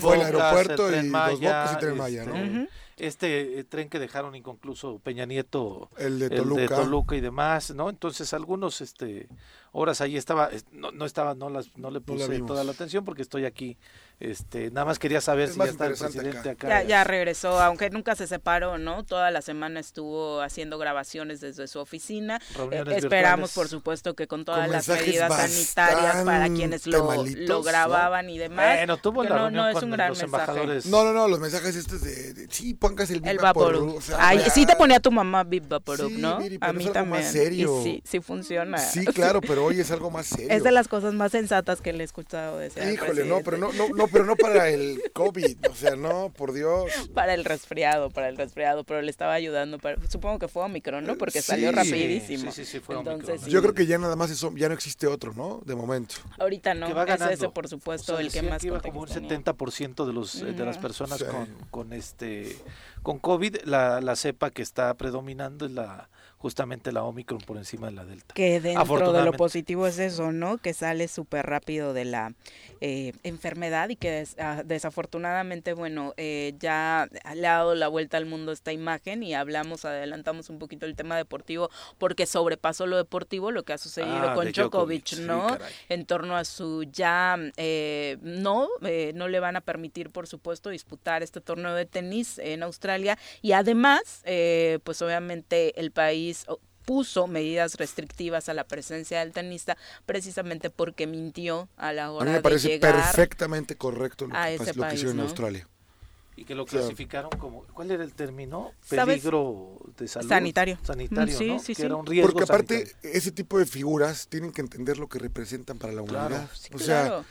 fue el aeropuerto y Dos Bocas y Tren Maya, ¿no? Este, este eh, tren que dejaron inconcluso Peña Nieto, el de Toluca, el de Toluca y demás, ¿no? Entonces algunos este horas ahí estaba no, no estaba no las no le puse toda la atención porque estoy aquí este, nada más quería saber si ya está el presidente acá. Ya, regresó, aunque nunca se separó, ¿no? Toda la semana estuvo haciendo grabaciones desde su oficina. Eh, esperamos, por supuesto, que con todas las medidas sanitarias para quienes lo, lo grababan y demás. Bueno, tuvo la no, es un gran los embajadores. No, no, no, los mensajes estos de, sí, pongas el Bip Vaporub. sí te ponía tu mamá Bip Vaporub, ¿no? a mí también. serio. sí, sí funciona. Sí, claro, pero hoy es algo más serio. Es de las cosas más sensatas que le he escuchado decir. Híjole, no, pero no, no pero no para el COVID, o sea, no, por Dios. Para el resfriado, para el resfriado, pero le estaba ayudando, supongo que fue Omicron, ¿no? Porque salió rapidísimo. Sí, sí, sí, fue Entonces, Yo creo que ya nada más eso, ya no existe otro, ¿no? De momento. Ahorita no, es ese, por supuesto, el que más que iba como un 70% de los de las personas con, con este con COVID, la, la cepa que está predominando es la justamente la Omicron por encima de la Delta. Que dentro de lo positivo es eso, ¿no? Que sale súper rápido de la eh, enfermedad y que ah, desafortunadamente, bueno, eh, ya le ha dado la vuelta al mundo esta imagen y hablamos, adelantamos un poquito el tema deportivo porque sobrepasó lo deportivo, lo que ha sucedido Ah, con Djokovic, ¿no? en torno a su ya eh, no eh, no le van a permitir por supuesto disputar este torneo de tenis en Australia y además eh, pues obviamente el país puso medidas restrictivas a la presencia del tenista precisamente porque mintió a la A hora mí me de parece perfectamente correcto lo a que, lo que en. Australia. Y que lo sea, clasificaron como, ¿cuál era el término? ¿Sabes? Peligro de salud. Sanitario. Sanitario, Sí, ¿no? sí, que sí. era un riesgo Porque aparte, sanitario. ese tipo de figuras tienen que entender lo que representan para la Claro, humanidad. Sí, o sea, claro.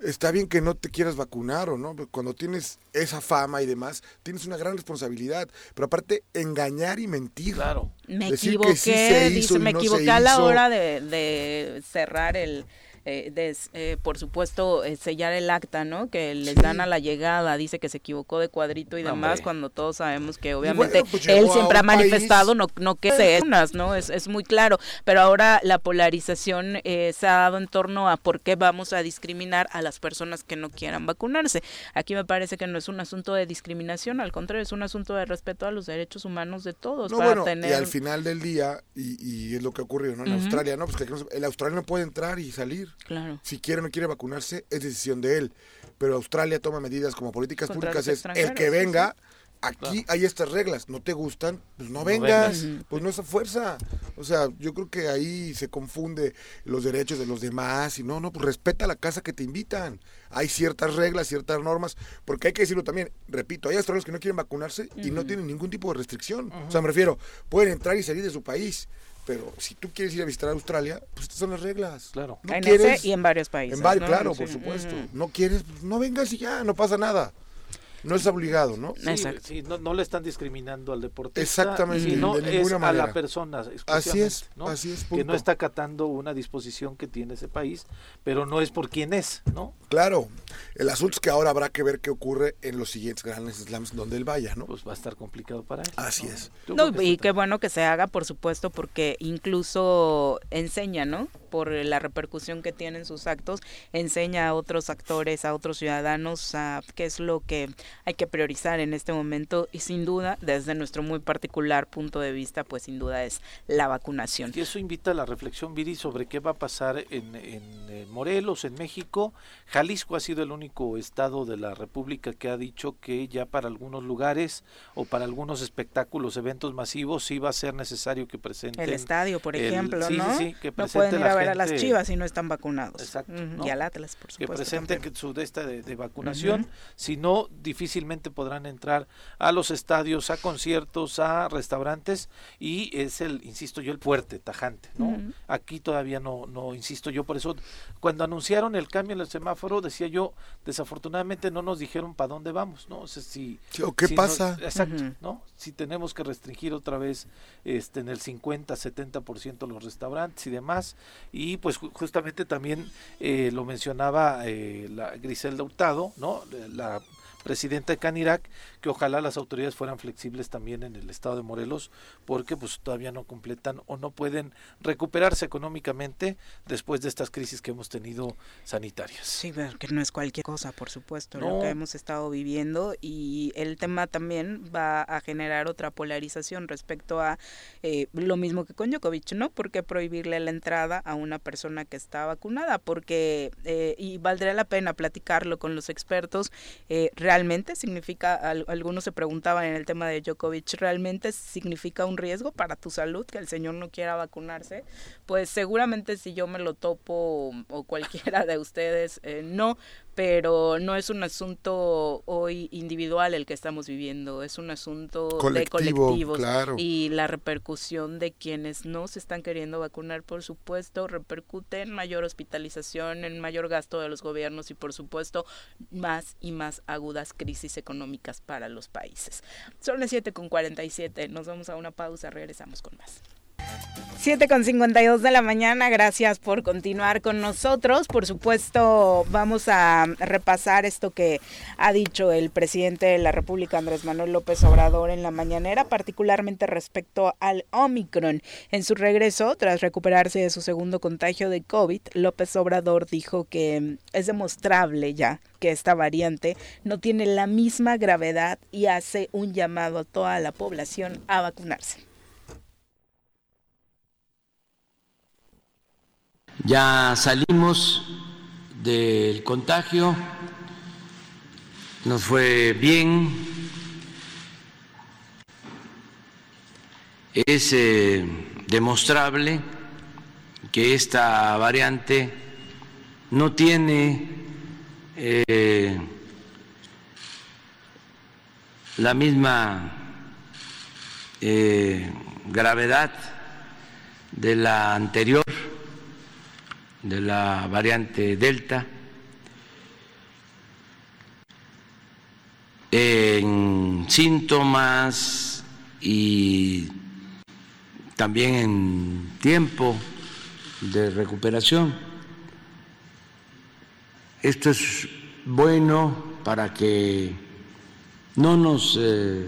Está bien que no te quieras vacunar o no, cuando tienes esa fama y demás, tienes una gran responsabilidad. Pero aparte, engañar y mentir. Claro. me decir equivoqué, que sí se hizo dice, y me no se equivoqué a la hizo. hora de, de cerrar el, eh, de, eh, por supuesto, eh, sellar el acta, ¿no? Que les Sí. dan a la llegada, dice que se equivocó de cuadrito y demás, cuando todos sabemos que bueno, obviamente pues él siempre ha país- manifestado no, no que se unas, ¿no? Es, es muy claro, pero ahora la polarización eh, se ha dado en torno a por qué vamos a discriminar a las personas que no quieran vacunarse. Aquí me parece que no es un asunto de discriminación, al contrario, es un asunto de respeto a los derechos humanos de todos. No, para bueno, tener... y al final del día, y, y es lo que ocurrió ¿no? en. Australia, ¿no? Pues que el australiano puede entrar y salir. Claro. Si quiere o no quiere vacunarse, es decisión de él. Pero Australia toma medidas como políticas Contra públicas, es el que venga, aquí hay estas reglas, no te gustan, pues no, No vengas, vengas. pues no es a fuerza. O sea, yo creo que ahí se confunde los derechos de los demás y no, no, pues respeta la casa que te invitan. Hay ciertas reglas, ciertas normas, porque hay que decirlo también, repito, hay australianos que no quieren vacunarse y no tienen ningún tipo de restricción. O sea, me refiero, pueden entrar y salir de su país. Pero si tú quieres ir a visitar Australia, pues estas son las reglas. Claro. No en quieres, ese y en varios países. en varios, ¿no? claro, Sí, por supuesto. No quieres, pues no vengas y ya, no pasa nada. No es obligado, ¿no? Sí, Exacto. sí, no, no le están discriminando al deportista. Exactamente, sino de es ninguna a manera. la persona. Así es, ¿no? así es, Que no punto. está acatando una disposición que tiene ese país, pero no es por quién es, ¿no? Claro. El asunto es que ahora habrá que ver qué ocurre en los siguientes grandes slams donde él vaya, ¿no? Pues va a estar complicado para él. Así ¿no? es. No, y qué bueno que se haga, por supuesto, porque incluso enseña, ¿no? Por la repercusión que tienen sus actos, enseña a otros actores, a otros ciudadanos, a qué es lo que hay que priorizar en este momento y sin duda, desde nuestro muy particular punto de vista, pues sin duda es la vacunación. Y eso invita a la reflexión, Viri, sobre qué va a pasar en, en, eh, Morelos, en México. Jalisco ha sido el único estado de la República que ha dicho que ya para algunos lugares o para algunos espectáculos, eventos masivos, sí va a ser necesario que presenten. El estadio, por ejemplo, sí, sí, ¿no? sí, que no pueden ir a ver a las chivas si no están vacunados. Exacto, ¿no? Y al Atlas, por que supuesto. presenten también. que su de esta de, de vacunación, si no difícilmente podrán entrar a los estadios, a conciertos, a restaurantes y es el, insisto yo, el fuerte, tajante, ¿no? Aquí todavía no, no, insisto yo, por eso cuando anunciaron el cambio en el semáforo decía yo, desafortunadamente no nos dijeron para dónde vamos, ¿no? O sea, si, Sí, ¿O qué si pasa? nos- exacto. ¿no? Si tenemos que restringir otra vez este en el 50, 70% los restaurantes y demás. Y pues ju- justamente también eh, lo mencionaba eh, la Griselda Hurtado, ¿no? La presidenta de Canirac, que ojalá las autoridades fueran flexibles también en el estado de Morelos, porque pues todavía no completan o no pueden recuperarse económicamente después de estas crisis que hemos tenido sanitarias. Sí, pero que no es cualquier cosa, por supuesto, No. lo que hemos estado viviendo y el tema también va a generar otra polarización respecto a eh, lo mismo que con Djokovic, ¿no? ¿Por qué prohibirle la entrada a una persona que está vacunada? Porque, eh, y valdría la pena platicarlo con los expertos, eh, ¿realmente significa, al- algunos se preguntaban en el tema de Djokovic, ¿realmente significa un riesgo para tu salud que el señor no quiera vacunarse? Pues seguramente si yo me lo topo o cualquiera de ustedes, eh, no, pero no es un asunto hoy individual el que estamos viviendo, es un asunto de Colectivo, colectivos claro. y la repercusión de quienes no se están queriendo vacunar, por supuesto, repercute en mayor hospitalización, en mayor gasto de los gobiernos y por supuesto más y más agudas crisis económicas para los países. Son las 7 con 47, nos vamos a una pausa, regresamos con más. 7 con 52 de la mañana, gracias por continuar con nosotros. Por supuesto, vamos a repasar esto que ha dicho el presidente de la República, Andrés Manuel López Obrador, en la mañanera, particularmente respecto al Omicron. En su regreso, tras recuperarse de su segundo contagio de COVID, López Obrador dijo que es demostrable ya que esta variante no tiene la misma gravedad y hace un llamado a toda la población a vacunarse. Ya salimos del contagio, nos fue bien. Es eh, demostrable que esta variante no tiene eh, la misma eh, gravedad de la anterior de la variante Delta. En síntomas y también en tiempo de recuperación. Esto es bueno para que no nos eh,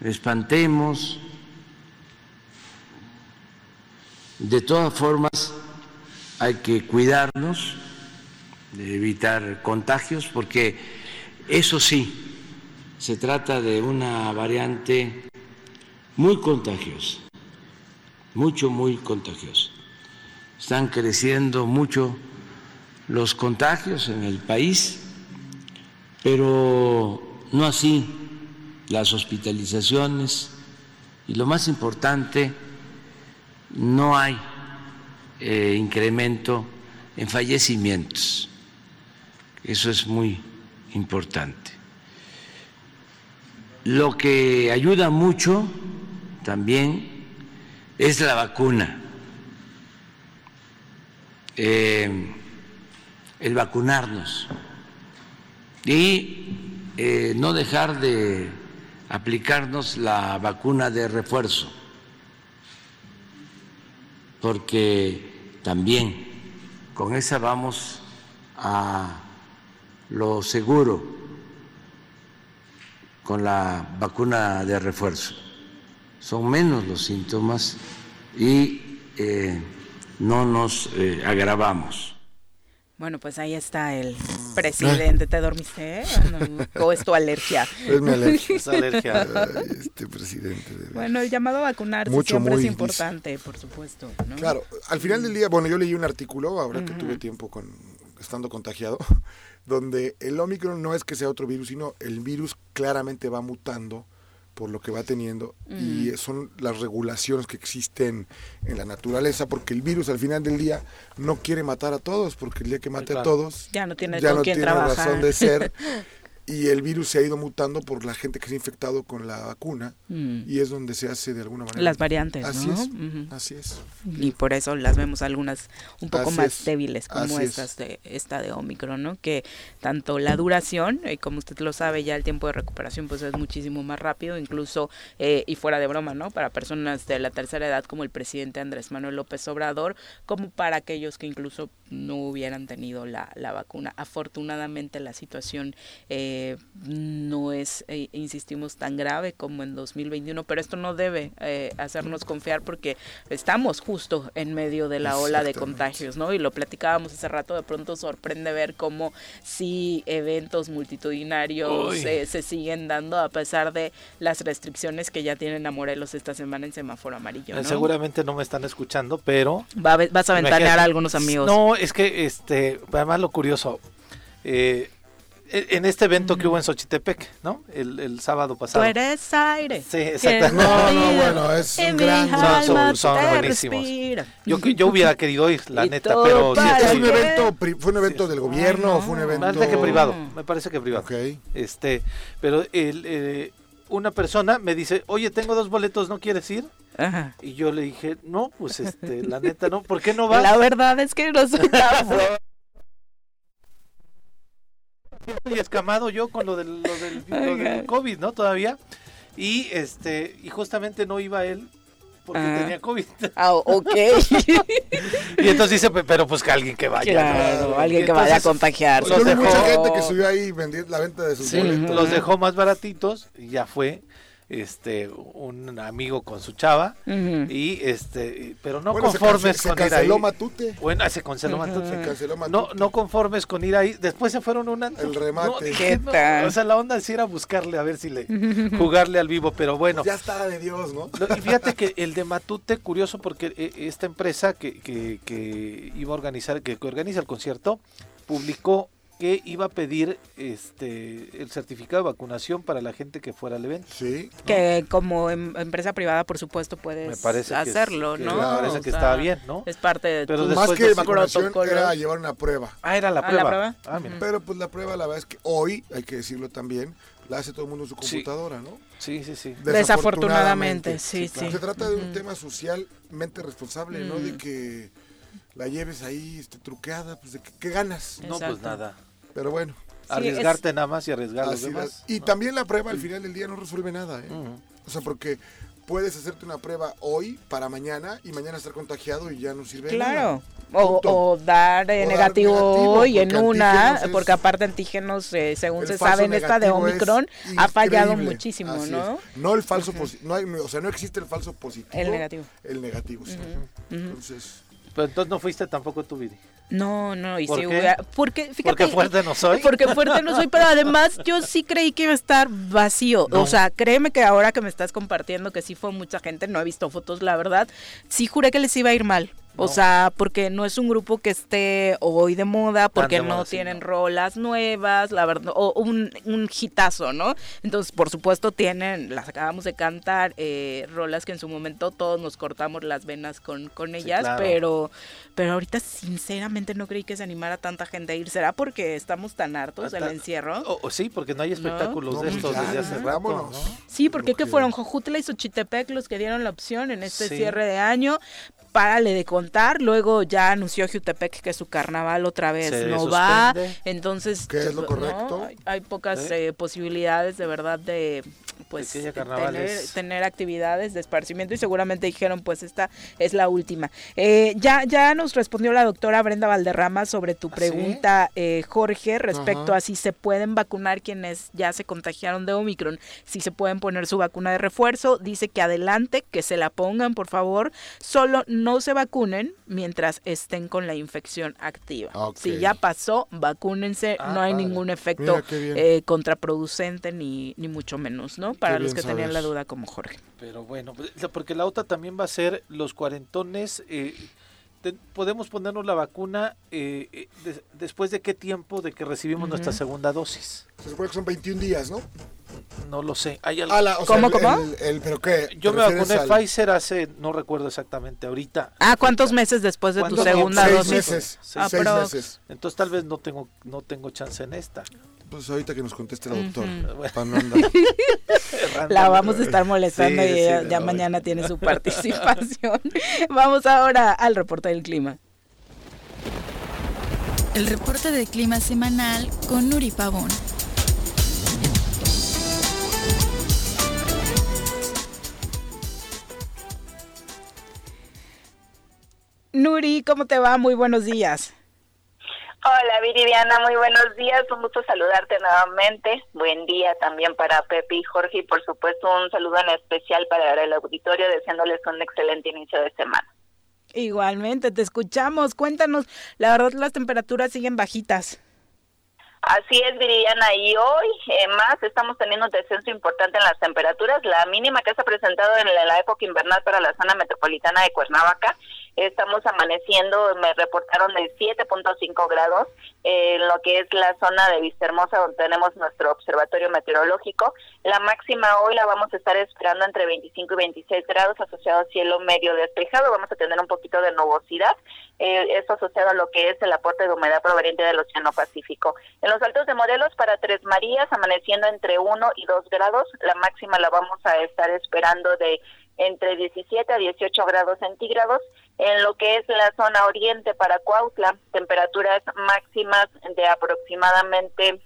espantemos. De todas formas, hay que cuidarnos, de evitar contagios, porque eso sí, se trata de una variante muy contagiosa, mucho, muy contagiosa. Están creciendo mucho los contagios en el país, pero no así las hospitalizaciones y lo más importante, no hay eh, incremento en fallecimientos. Eso es muy importante. Lo que ayuda mucho también es la vacuna, eh, el vacunarnos y eh, no dejar de aplicarnos la vacuna de refuerzo, porque también con esa vamos a lo seguro, con la vacuna de refuerzo. Son menos los síntomas y eh, no nos eh, agravamos. Bueno, pues ahí está el presidente. ¿Te dormiste? Eh? ¿O es tu alergia? Es mi alergia. Es alergia. este presidente. Bueno, el llamado a vacunarse Mucho, siempre es importante, por supuesto. Claro, al final del día, bueno, yo leí un artículo, ahora que tuve tiempo con estando contagiado, donde el Omicron no es que sea otro virus, sino el virus claramente va mutando por lo que va teniendo y son las regulaciones que existen en la naturaleza porque el virus al final del día no quiere matar a todos porque el día que mate a todos ya no tiene, ya no tiene razón de ser y el virus se ha ido mutando por la gente que se ha infectado con la vacuna mm. y es donde se hace de alguna manera las variantes así ¿no? es así es. Y por eso las vemos algunas un poco más débiles como estas de esta de Omicron no que tanto la duración y como usted lo sabe ya el tiempo de recuperación pues es muchísimo más rápido incluso eh, y fuera de broma no para personas de la tercera edad como el presidente Andrés Manuel López Obrador como para aquellos que incluso no hubieran tenido la, la vacuna afortunadamente la situación eh, no es, eh, insistimos, tan grave como en 2021, pero esto no debe eh, hacernos confiar porque estamos justo en medio de la ola de contagios, ¿no? Y lo platicábamos hace rato, de pronto sorprende ver cómo sí eventos multitudinarios eh, se siguen dando a pesar de las restricciones que ya tienen a Morelos esta semana en semáforo amarillo. ¿no? Seguramente no me están escuchando, pero... vas a ventanear a algunos amigos. No, es que, este, además lo curioso, eh, en este evento que hubo en Xochitepec, ¿no? El, el sábado pasado. Tú eres aire. Sí, exactamente. No, no, bueno, es un gran... Son, son buenísimos. Yo, yo hubiera querido ir, la neta, pero... Sí, ¿Es un evento, fue un evento del gobierno o fue un evento...? Me parece que privado, me parece que privado. Ok. Este, pero el, eh, una persona me dice, oye, tengo dos boletos, ¿no quieres ir? Ajá. Y yo le dije, no, pues este, la neta, no, ¿por qué no vas? La verdad es que no soy tan y escamado yo con lo del, lo del, lo del COVID, ¿no? Todavía. Y este, y justamente no iba él porque Ah. tenía COVID. Ah, ok. y entonces dice, "Pe- pero pues que alguien que vaya. claro, ¿no?". alguien Y que vaya a contagiar. los dejó- mucha gente que subió ahí la venta de sus Sí, boletos. los dejó más baratitos y ya fue este un amigo con su chava y este pero no Bueno, se conformes se con ir canceló ahí. Matute. Bueno, se canceló Ujú. Matute. Se canceló No, Matute. no conformes con ir ahí. Después se fueron un antro. El remate. No, dije, ¿Qué no, tal? O sea, la onda sí era buscarle a ver si le jugarle al vivo, pero bueno. Ya está de Dios, ¿no? Y fíjate que el de Matute, curioso porque eh, esta empresa que, que, que iba a organizar, que, que organiza el concierto, publicó que iba a pedir este el certificado de vacunación para la gente que fuera al evento. Sí. Que como em- empresa privada, por supuesto, puedes Me parece que es- hacerlo, que ¿no? me parece O que sea, estaba bien, ¿no? Es parte de Pero tu Más que de- vacunación protocolo. era llevar una prueba. Ah, era la Ah, prueba. ¿la prueba? Ah, mira. Pero pues la prueba, la verdad es que hoy, hay que decirlo también, la hace todo el mundo en su Sí. computadora, ¿no? Sí, sí, sí. Desafortunadamente, sí, sí. Se trata de un tema socialmente responsable, ¿no? De que la lleves ahí este, truqueada, pues de que, ¿qué ganas? No, pues nada. Pero bueno, Arriesgarte nada más y arriesgar los demás. Y también la prueba al final del día no resuelve nada, ¿eh? O sea, porque puedes hacerte una prueba hoy para mañana y mañana estar contagiado y ya no sirve de nada. Claro. O, Punto. o dar eh, O dar negativo, hoy en una, es- porque aparte antígenos, eh, según El se sabe en esta de Omicron, ha fallado muchísimo, Así ¿no? es. No el falso positivo, no hay, o sea, no existe el falso positivo. El negativo. El negativo, sí. Entonces, Pero entonces no fuiste tampoco tú, Viri. No, no, y ¿Por si qué? porque fíjate, Porque fuerte no soy. Porque fuerte no soy, pero además yo sí creí que iba a estar vacío. No. O sea, créeme que ahora que me estás compartiendo que sí fue mucha gente, no he visto fotos, la verdad, sí juré que les iba a ir mal. O No. sea, porque no es un grupo que esté hoy de moda, porque de no moda, sí, tienen no. rolas nuevas, la verdad, o un, un hitazo, ¿no? Entonces, por supuesto, tienen, las acabamos de cantar, eh, rolas que en su momento todos nos cortamos las venas con, con ellas, claro. pero, pero ahorita sinceramente no creí que se animara tanta gente a ir. ¿Será porque estamos tan hartos del Hasta- encierro? O- o sí, porque no hay espectáculos No, de estos ya, desde hace rato. Sí, porque que que- fueron Jojutla y Xochitepec los que dieron la opción en este Sí. cierre de año. Párale de contar, luego ya anunció Jutepec que su carnaval otra vez Se no va, entonces ¿Qué es lo ¿no? correcto? Hay, hay pocas Sí. eh, posibilidades de verdad de pues tener, actividades de esparcimiento y seguramente dijeron pues esta es la última. Eh, ya ya nos respondió la doctora Brenda Valderrama sobre tu ¿Ah, sí? pregunta eh, Jorge respecto Ajá. a si se pueden vacunar quienes ya se contagiaron de Omicron, si se pueden poner su vacuna de refuerzo, dice que adelante, que se la pongan por favor, solo no se vacunen mientras estén con la infección activa. Si ya pasó, vacúnense, Ah, no hay ningún efecto eh, contraproducente ni, ni mucho menos, ¿no? Para los que tenían la duda como Jorge. Pero bueno, pues, porque la otra también va a ser los cuarentones. eh, te- podemos ponernos la vacuna eh, eh, des- después de qué tiempo de que recibimos nuestra segunda dosis. se supone que son 21 días, ¿no? No lo sé. Hay algo- la- ¿Cómo, el- cómo? el- el- ¿Pero qué? Yo ¿Te me vacuné al- Pfizer hace, no recuerdo exactamente ahorita. Ah, ¿cuántos meses después de tu ¿Cuánto segunda dosis? Seis meses. Ah, seis pero- meses. Entonces tal vez no tengo no tengo chance en esta. Pues ahorita que nos conteste la doctora. Para no andar. La vamos a estar molestando Sí, y ella ya voy. mañana tiene su participación. Vamos ahora al reporte del clima. El reporte de clima semanal con Nuri Pavón. Nuri, ¿cómo te va? Muy buenos días. Hola Viridiana, muy buenos días, un gusto saludarte nuevamente. Buen día también para Pepe y Jorge y por supuesto un saludo en especial para el auditorio deseándoles un excelente inicio de semana. Igualmente, te escuchamos. Cuéntanos, la verdad las temperaturas siguen bajitas. Así es, Viridiana, y hoy eh, más estamos teniendo un descenso importante en las temperaturas. La mínima que se ha presentado en la, la época invernal para la zona metropolitana de Cuernavaca, estamos amaneciendo, me reportaron de 7.5 grados eh, en lo que es la zona de Vistahermosa, donde tenemos nuestro observatorio meteorológico. La máxima hoy la vamos a estar esperando entre 25 y 26 grados, asociado a cielo medio despejado. Vamos a tener un poquito de nubosidad, eh, esto asociado a lo que es el aporte de humedad proveniente del Océano Pacífico. En los altos de Morelos para Tres Marías, amaneciendo entre 1 y 2 grados, la máxima la vamos a estar esperando de entre 17 a 18 grados centígrados. En lo que es la zona oriente para Cuautla, temperaturas máximas de aproximadamente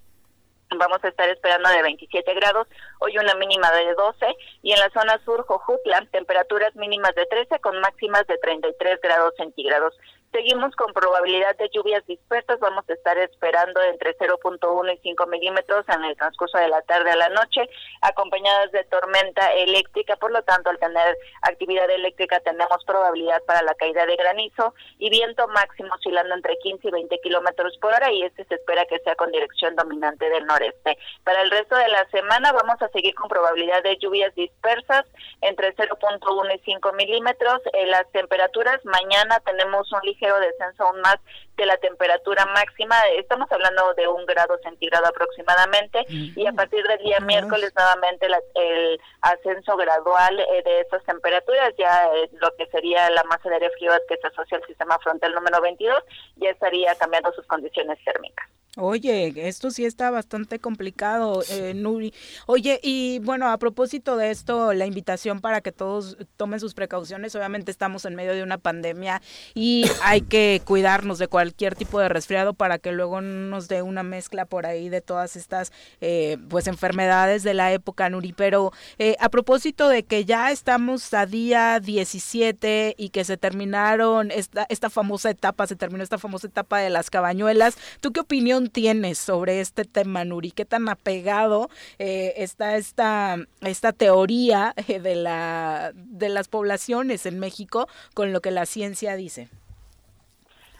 vamos a estar esperando de 27 grados, hoy una mínima de 12 y en la zona sur Jojutla temperaturas mínimas de 13 con máximas de 33 grados centígrados. Seguimos con probabilidad de lluvias dispersas, vamos a estar esperando entre 0.1 y 5 milímetros en el transcurso de la tarde a la noche, acompañadas de tormenta eléctrica, por lo tanto al tener actividad eléctrica tenemos probabilidad para la caída de granizo y viento máximo oscilando entre 15 y 20 kilómetros por hora y este se espera que sea con dirección dominante del noreste. Para el resto de la semana vamos a seguir con probabilidad de lluvias dispersas entre 0.1 y 5 milímetros. En las temperaturas mañana tenemos un ligero descenso aún más de la temperatura máxima. Estamos hablando de un grado centígrado aproximadamente y a partir del día miércoles nuevamente el ascenso gradual eh, de esas temperaturas, ya eh, lo que sería la masa de aire frío que se asocia al sistema frontal número 22, ya estaría cambiando sus condiciones térmicas. Oye, esto sí está bastante complicado, eh, Nuri. Oye, y bueno, a propósito de esto, la invitación para que todos tomen sus precauciones. Obviamente estamos en medio de una pandemia y hay que cuidarnos de cualquier tipo de resfriado para que luego nos dé una mezcla por ahí de todas estas eh, pues enfermedades de la época, Nuri. Pero eh, a propósito de que ya estamos a día 17 y que se terminaron esta, esta famosa etapa, se terminó esta famosa etapa de las cabañuelas, ¿tú qué opinión tienes sobre este tema, Nuri? ¿Qué tan apegado eh, está esta, esta teoría eh, de, la, de las poblaciones en México con lo que la ciencia dice?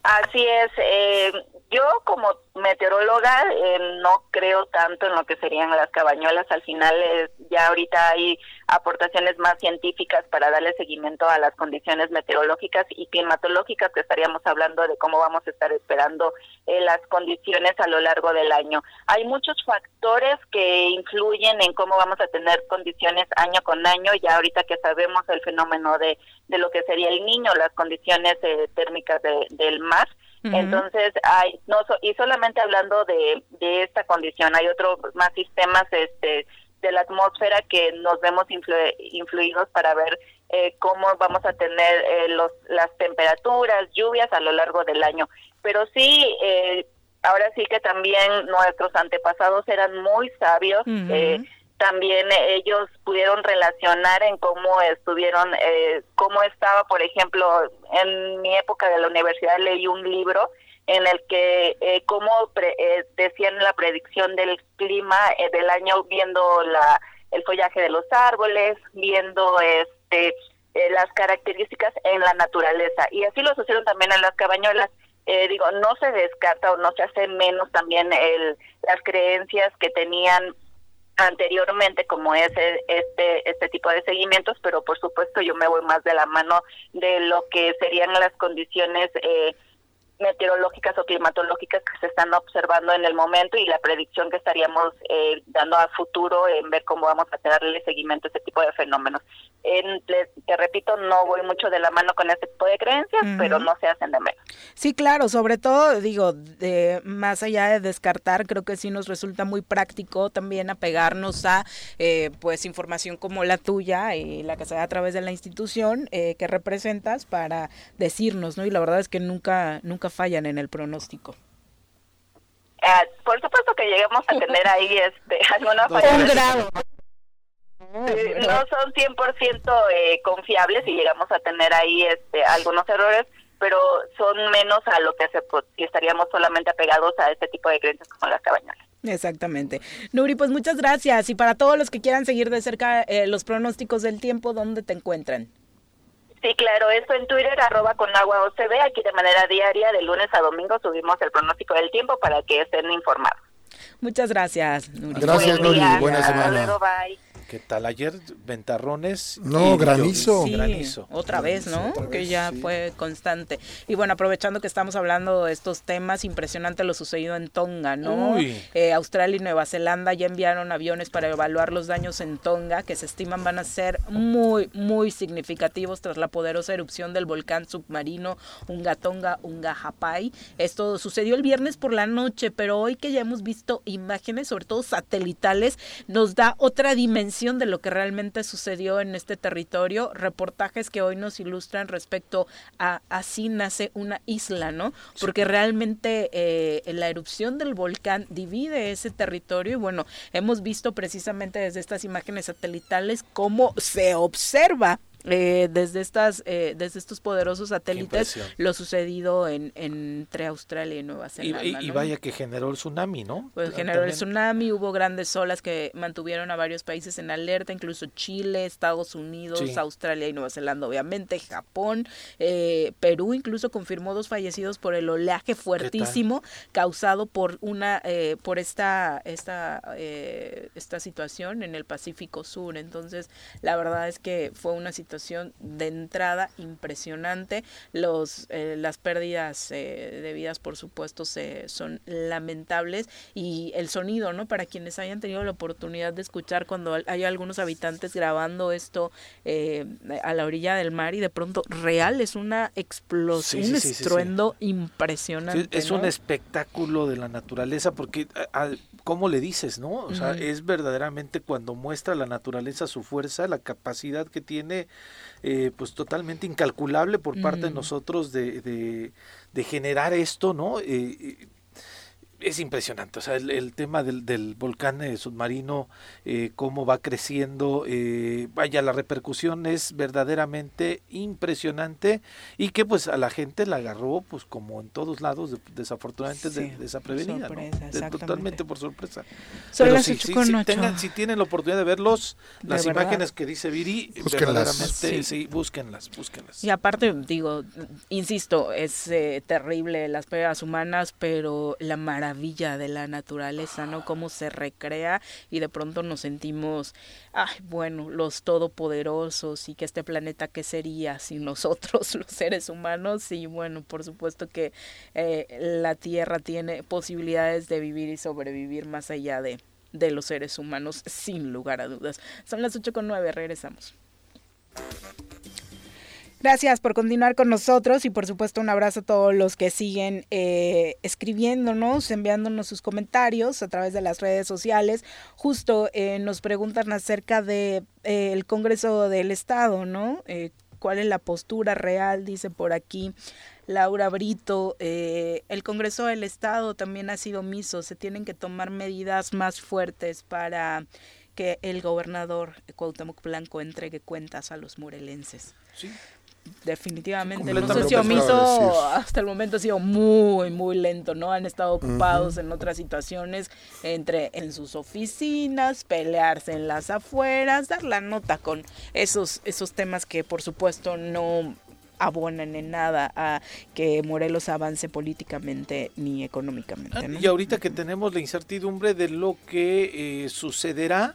Así es. Eh, yo como meteoróloga eh, no creo tanto en lo que serían las cabañuelas. Al final eh, ya ahorita hay aportaciones más científicas para darle seguimiento a las condiciones meteorológicas y climatológicas que estaríamos hablando de cómo vamos a estar esperando eh, las condiciones a lo largo del año. Hay muchos factores que influyen en cómo vamos a tener condiciones año con año. Ya ahorita que sabemos el fenómeno de, de lo que sería el niño, las condiciones térmicas del mar. Entonces, hay, no, y solamente hablando de, de esta condición, hay otros más sistemas este, de la atmósfera que nos vemos influidos para ver eh, cómo vamos a tener eh, los, las temperaturas, lluvias a lo largo del año. Pero sí, eh, ahora sí que también nuestros antepasados eran muy sabios también ellos pudieron relacionar en cómo estuvieron, eh, cómo estaba, por ejemplo, en mi época de la universidad leí un libro en el que eh, cómo eh, decían la predicción del clima eh, del año viendo la el follaje de los árboles, viendo este las características en la naturaleza y así lo sucedieron también en las cabañuelas. digo, no se descarta o no se hace menos también el, las creencias que tenían anteriormente como es este este tipo de seguimientos pero por supuesto yo me voy más de la mano de lo que serían las condiciones eh, meteorológicas o climatológicas que se están observando en el momento y la predicción que estaríamos eh, dando a futuro en ver cómo vamos a darle seguimiento a este tipo de fenómenos. En, te repito, no voy mucho de la mano con este tipo de creencias, pero no se hacen de menos. Sí, claro, sobre todo, digo, de, más allá de descartar, creo que sí nos resulta muy práctico también apegarnos a eh, pues información como la tuya y la que se da a través de la institución eh, que representas para decirnos, ¿no? Y la verdad es que nunca, nunca fallan en el pronóstico. Ah, por supuesto que lleguemos a tener ahí este, alguna falla. Un grado. No son 100% eh, confiables y llegamos a tener ahí este, algunos errores, pero son menos a lo que se, si estaríamos solamente apegados a este tipo de creencias como las cabañas. Exactamente. Nuri, pues muchas gracias. Y para todos los que quieran seguir de cerca eh, los pronósticos del tiempo, ¿dónde te encuentran? Sí, claro, esto en Twitter, arroba con agua OCB, aquí de manera diaria, de lunes a domingo subimos el pronóstico del tiempo para que estén informados. Muchas gracias, Nuri. Gracias, Nuri. Buena semana. bye. ¿Qué tal ayer? Ventarrones. No, granizo. granizo. Otra vez, ¿no? que ya fue constante. Y bueno, aprovechando que estamos hablando de estos temas, impresionante lo sucedido en Tonga, ¿no? Eh, Australia y Nueva Zelanda ya enviaron aviones para evaluar los daños en Tonga, que se estiman van a ser muy, muy significativos tras la poderosa erupción del volcán submarino Unga Tonga, Unga Hapai. Esto sucedió el viernes por la noche, pero hoy que ya hemos visto imágenes, sobre todo satelitales, nos da otra dimensión dimensión de lo que realmente sucedió en este territorio, reportajes que hoy nos ilustran respecto a así nace una isla, ¿no? Porque realmente eh, la erupción del volcán divide ese territorio y bueno, hemos visto precisamente desde estas imágenes satelitales cómo se observa eh, desde estas eh, desde estos poderosos satélites lo sucedido en, entre Australia y Nueva Zelanda. Y, vaya que generó el tsunami, ¿no? Pues generó el tsunami, hubo grandes olas que mantuvieron a varios países en alerta, incluso Chile, Estados Unidos, Australia y Nueva Zelanda, obviamente, Japón, eh, Perú incluso confirmó dos fallecidos por el oleaje fuertísimo causado por una por esta esta esta situación en el Pacífico Sur. Entonces, la verdad es que fue una situación de entrada impresionante. Los, eh, las pérdidas eh, de vidas, por supuesto, se, son lamentables. Y el sonido, ¿no? Para quienes hayan tenido la oportunidad de escuchar cuando hay algunos habitantes grabando esto eh, a la orilla del mar y de pronto real es una explosión, un estruendo impresionante. es un espectáculo de la naturaleza porque, ¿cómo le dices, no? O sea, es verdaderamente cuando muestra la naturaleza su fuerza, la capacidad que tiene eh, pues totalmente incalculable por parte de nosotros de, de, de, generar esto, ¿no? Eh, es impresionante, o sea, el, tema del, del volcán eh, submarino, eh, cómo va creciendo, eh, vaya, la repercusión es verdaderamente impresionante y que pues a la gente la agarró pues como en todos lados, desafortunadamente desaprevenida, totalmente por sorpresa. Pero si, si, tengan, si tienen la oportunidad de verlos, las imágenes que dice Viri, verdaderamente, sí. búsquenlas, búsquenlas. Y aparte, digo, insisto, es terrible las pérdidas humanas, pero la maravilla villa de la naturaleza, ¿no? Cómo se recrea y de pronto nos sentimos, ay, bueno, los todopoderosos y que este planeta, ¿qué sería sin nosotros, los seres humanos? Y bueno, por supuesto que eh, la Tierra tiene posibilidades de vivir y sobrevivir más allá de, de los seres humanos, sin lugar a dudas. Son las ocho con nueve, regresamos. Gracias por continuar con nosotros y por supuesto un abrazo a todos los que siguen eh, escribiéndonos, enviándonos sus comentarios a través de las redes sociales. Justo eh, nos preguntan acerca del de, eh, Congreso del Estado, ¿no? ¿Cuál es la postura real? Dice por aquí Laura Brito. el Congreso del Estado también ha sido omiso. Se tienen que tomar medidas más fuertes para que el gobernador Cuauhtémoc Blanco entregue cuentas a los morelenses. Sí definitivamente el proceso omiso hasta el momento ha sido muy muy lento no han estado ocupados en otras situaciones entre en sus oficinas pelearse en las afueras dar la nota con esos esos temas que por supuesto no abonan en nada a que Morelos avance políticamente ni económicamente. Ah, y ahorita que tenemos la incertidumbre de lo que eh, sucederá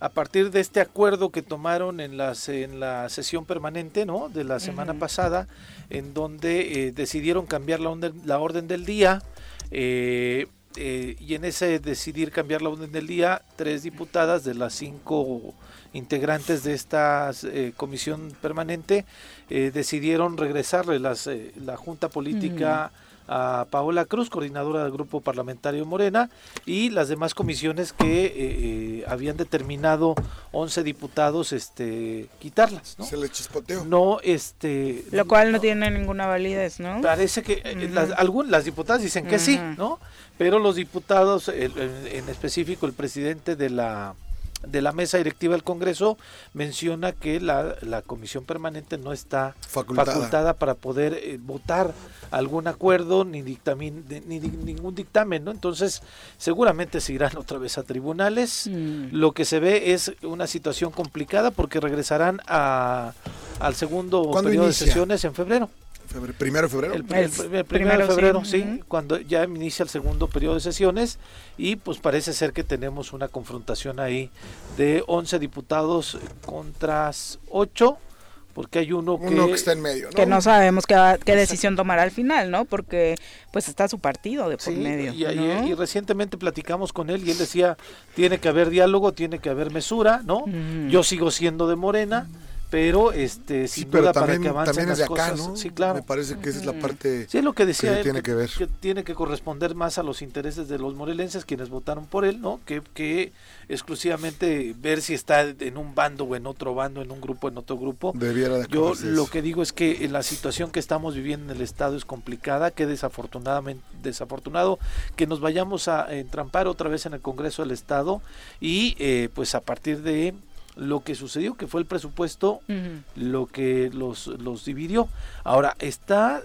a partir de este acuerdo que tomaron en, las, en la sesión permanente ¿no? de la semana pasada, en donde eh, decidieron cambiar la, la, orden del día, eh, eh, y en ese decidir cambiar la orden del día, tres diputadas de las cinco integrantes de esta comisión permanente decidieron regresarle las, la Junta Política a Paola Cruz, coordinadora del Grupo Parlamentario Morena, y las demás comisiones que eh, eh, habían determinado 11 diputados este quitarlas, ¿no? Se le chispoteó. No, este... Lo cual no, tiene ninguna validez, ¿no? Parece que eh, las, las diputadas dicen que sí, ¿no? Pero los diputados, en específico el presidente de la de la mesa directiva del Congreso menciona que la, la comisión permanente no está facultada, para poder eh, votar algún acuerdo ni, dictamin, ni, ningún dictamen, ¿no? Entonces, seguramente se irán otra vez a tribunales. Mm. Lo que se ve es una situación complicada porque regresarán a, al segundo periodo de sesiones en febrero primero de febrero. El, primero, de febrero, sí, cuando ya inicia el segundo periodo de sesiones y pues parece ser que tenemos una confrontación ahí de 11 diputados contra 8 porque hay uno que, está en medio, ¿no? que no sabemos qué, qué decisión tomará al final, ¿no? Porque pues está su partido de por medio. Y, y, recientemente platicamos con él y él decía, tiene que haber diálogo, tiene que haber mesura, ¿no? Yo sigo siendo de Morena, pero este Sí, sin pero duda también, para que avancen también es las de acá, cosas ¿no? sí claro Me parece que esa es la parte Sí, es lo que decía que él, tiene que ver. tiene que corresponder más a los intereses de los morelenses, quienes votaron por él, ¿no? Que, que exclusivamente ver si está en un bando o en otro bando, en un grupo, en otro grupo. Debiera de Yo lo que digo es que la situación que estamos viviendo en el Estado es complicada, que desafortunadamente desafortunado que nos vayamos a entrampar otra vez en el Congreso del Estado y eh, pues a partir de lo que sucedió, que fue el presupuesto, lo que los, los dividió. Ahora, está,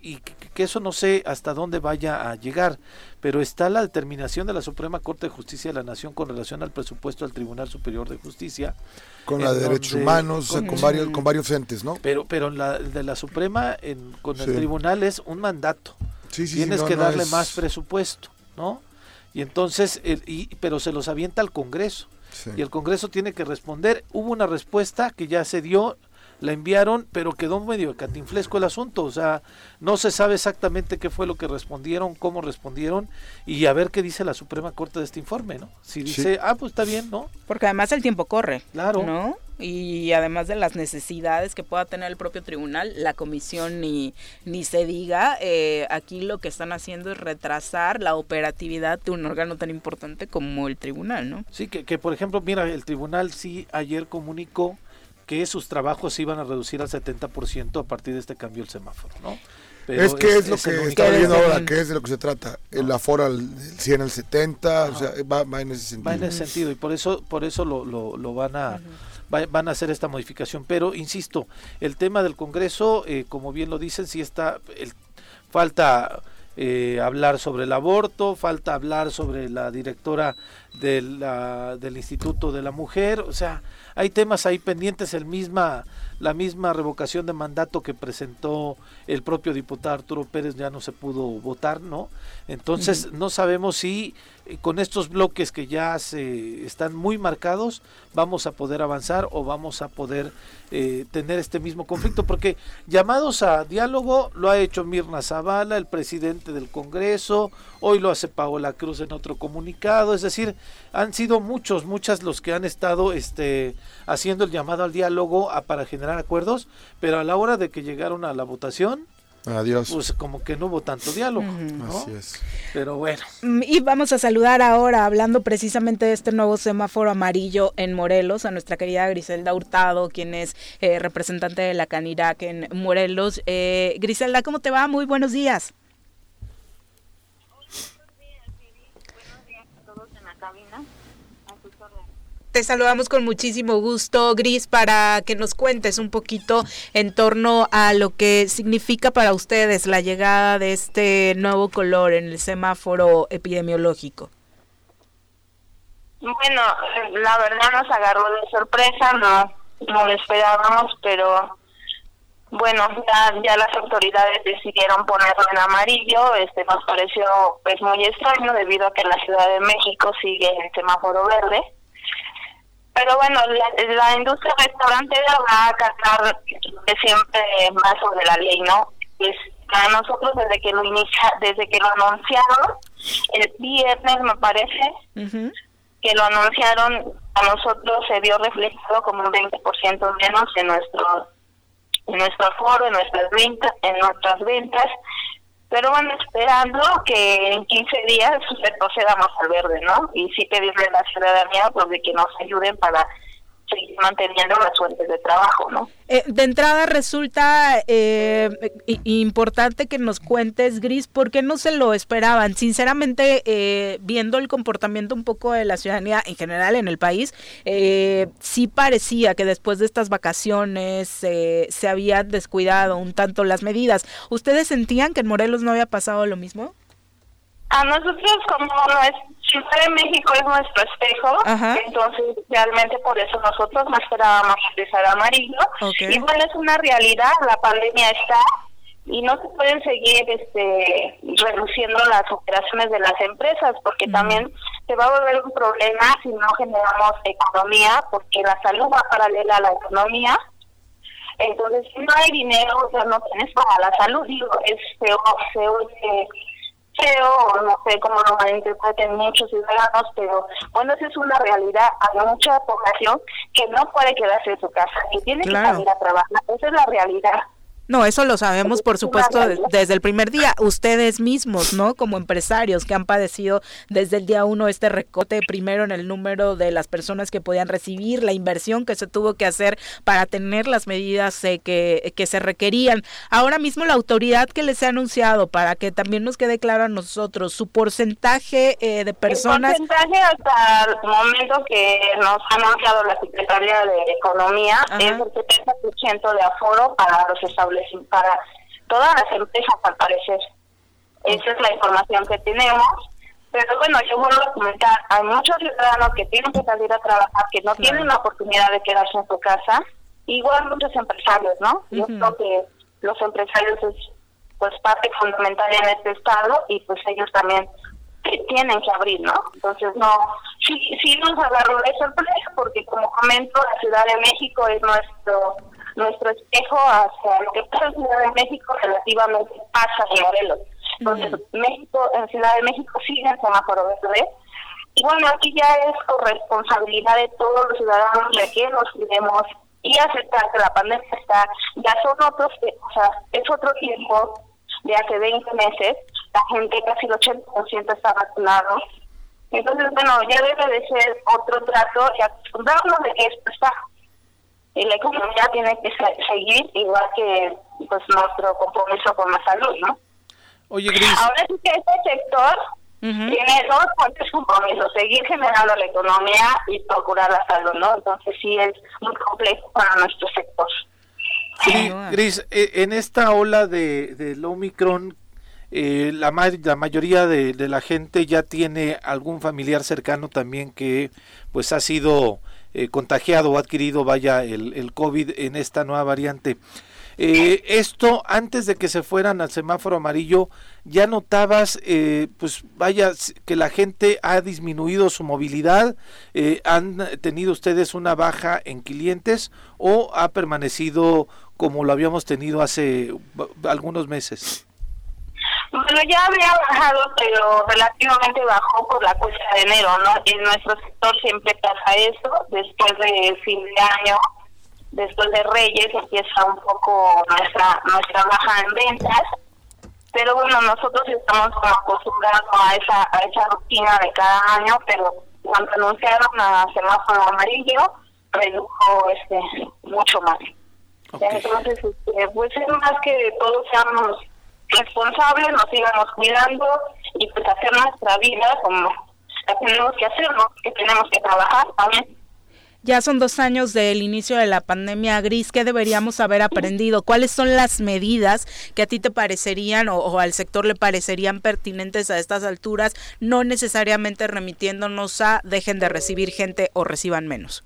y que, que eso no sé hasta dónde vaya a llegar, pero está la determinación de la Suprema Corte de Justicia de la Nación con relación al presupuesto del Tribunal Superior de Justicia. Con la de derechos donde- humanos, o sea, con- con varios, con varios entes, ¿no? Pero, pero en la de la Suprema en- con el tribunal es un mandato. Sí, sí, sí, Tienes no, que no darle es- más presupuesto, ¿no? Y entonces, el- y, pero se los avienta al Congreso. Y el Congreso tiene que responder. Hubo una respuesta que ya se dio, la enviaron, pero quedó medio catinflesco el asunto. O sea, no se sabe exactamente qué fue lo que respondieron, cómo respondieron, y a ver qué dice la Suprema Corte de este informe, ¿no? Si dice, Sí. ah, pues está bien, ¿no? Porque además el tiempo corre. Claro. ¿No? Y además de las necesidades que pueda tener el propio tribunal, la comisión ni, ni se diga, eh, aquí lo que están haciendo es retrasar la operatividad de un órgano tan importante como el tribunal, ¿no? Sí, que, que por ejemplo, mira, el tribunal sí ayer comunicó que sus trabajos se iban a reducir al 70% a partir de este cambio del semáforo, ¿no? Pero es que es, lo que está viendo ahora, que es de lo que se trata. El aforo al del 100 al 70, o sea, va, va en ese sentido. va en ese sentido y por eso por eso lo, lo, lo van a va- van a hacer esta modificación pero insisto el tema del Congreso eh, como bien lo dicen sí está el- falta eh, hablar sobre el aborto falta hablar sobre la directora de la- del Instituto de la Mujer o sea hay temas ahí pendientes el misma la misma revocación de mandato que presentó el propio diputado Arturo Pérez ya no se pudo votar no entonces no sabemos si con estos bloques que ya se están muy marcados vamos a poder avanzar o vamos a poder eh, tener este mismo conflicto porque llamados a diálogo lo ha hecho Mirna Zavala el presidente del Congreso hoy lo hace Paola Cruz en otro comunicado es decir han sido muchos muchas los que han estado este haciendo el llamado al diálogo a- para generar acuerdos pero a la hora de que llegaron a la votación Adiós. pues como que no hubo tanto diálogo ¿no? Así es. pero bueno Mm, Y vamos a saludar ahora, hablando precisamente de este nuevo semáforo amarillo en Morelos, a nuestra querida Griselda Hurtado, quien es eh, representante de la Canirac en Morelos. Eh, Griselda, ¿cómo te va? Muy buenos días. Te saludamos con muchísimo gusto, Gris, para que nos cuentes un poquito en torno a lo que significa para ustedes la llegada de este nuevo color en el semáforo epidemiológico. Bueno, la verdad nos agarró de sorpresa, no, no lo esperábamos, pero bueno, ya, ya las autoridades decidieron ponerlo en amarillo, este nos pareció pues muy extraño debido a que la Ciudad de México sigue en semáforo verde. Pero bueno, la, la industria restaurantera va a acatar de siempre más sobre la ley, ¿no? Es a nosotros desde que lo inicia, desde que lo anunciaron el viernes me parece que lo anunciaron, a nosotros se vio reflejado como un 20% menos en nuestro en nuestro aforo, en nuestras ventas, en nuestras ventas, pero bueno, esperando que en 15 días retrocedamos al verde, ¿no? Y sí pedirle a la ciudadanía pues de que nos ayuden para seguir manteniendo las fuentes de trabajo, ¿no? Eh, de entrada resulta eh, importante que nos cuentes, Gris, por qué no se lo esperaban. Sinceramente, eh, viendo el comportamiento un poco de la ciudadanía en general en el país, eh, sí parecía que después de estas vacaciones eh, se habían descuidado un tanto las medidas. ¿Ustedes sentían que en Morelos no había pasado lo mismo? A nosotros como no es Ciudad de México es nuestro espejo, Ajá. entonces realmente por eso nosotros no esperábamos empezar amarillo. Ok. Y bueno, es una realidad, la pandemia está y no se pueden seguir este reduciendo las operaciones de las empresas porque también se va a volver un problema si no generamos economía porque la salud va paralela a la economía entonces si no hay dinero o sea no tienes para la salud digo es se, se oye feo, no sé cómo lo malinterpreten muchos ciudadanos, pero bueno, esa es una realidad. Hay mucha población que no puede quedarse en su casa, que tiene que salir a trabajar. Esa es la realidad. No, eso lo sabemos, por supuesto, desde el primer día. Ustedes mismos, ¿no? Como empresarios que han padecido desde el día uno este recorte, primero en el número de las personas que podían recibir, la inversión que se tuvo que hacer para tener las medidas eh, que, que se requerían. Ahora mismo la autoridad que les ha anunciado, para que también nos quede claro a nosotros, su porcentaje eh, de personas. El porcentaje hasta el momento que nos ha anunciado la Secretaría de Economía es el 70% de aforo para los establecimientos para todas las empresas al parecer. Esa es la información que tenemos. Pero bueno, yo vuelvo a comentar, hay muchos ciudadanos que tienen que salir a trabajar, que no tienen la oportunidad de quedarse en su casa, igual muchos empresarios, ¿no? Yo creo que los empresarios es pues parte fundamental en este estado y pues ellos también tienen que abrir, ¿no? Entonces, no, sí, sí nos agarró de sorpresa porque como comento, la Ciudad de México es nuestro nuestro espejo hacia lo que pasa en Ciudad de México relativamente pasa en Morelos. Entonces, México, en Ciudad de México sigue en semáforo verde. Y bueno, aquí ya es corresponsabilidad de todos los ciudadanos de que nos cuidemos y aceptar que la pandemia está, ya son otros, o sea, es otro tiempo de hace 20 meses, la gente, casi el 80% está vacunado. Entonces, bueno, ya debe de ser otro trato y acostumbrarnos de que esto está y la economía tiene que seguir igual que pues nuestro compromiso con la salud, ¿no? Oye, Gris. Ahora sí que este sector tiene dos fuertes compromisos, seguir generando la economía y procurar la salud, ¿no? Entonces sí es muy complejo para nuestro sector. Sí, Gris, eh, en esta ola de, del Omicron, eh, la, la mayoría de, de, la gente ya tiene algún familiar cercano también que pues ha sido eh, contagiado o adquirido, vaya, el, el COVID en esta nueva variante. Eh, esto antes de que se fueran al semáforo amarillo, ya notabas, eh, pues vaya, que la gente ha disminuido su movilidad, han tenido ustedes una baja en clientes o ha permanecido como lo habíamos tenido hace algunos meses. Bueno, ya había bajado, pero relativamente bajó por la cuesta de enero, ¿no? En nuestro sector siempre pasa eso, después de fin de año, después de Reyes empieza un poco nuestra nuestra baja en ventas, pero bueno, nosotros estamos acostumbrados a esa a esa rutina de cada año, pero cuando anunciaron a semáforo amarillo, redujo este mucho más. Entonces, este, pues es más que todos seamos responsables, nos sigamos cuidando y pues hacer nuestra vida como tenemos que hacer, ¿no? Que tenemos que trabajar también. Ya son dos años del inicio de la pandemia gris. ¿Qué deberíamos haber aprendido? ¿Cuáles son las medidas que a ti te parecerían o, al sector le parecerían pertinentes a estas alturas, no necesariamente remitiéndonos a dejen de recibir gente o reciban menos?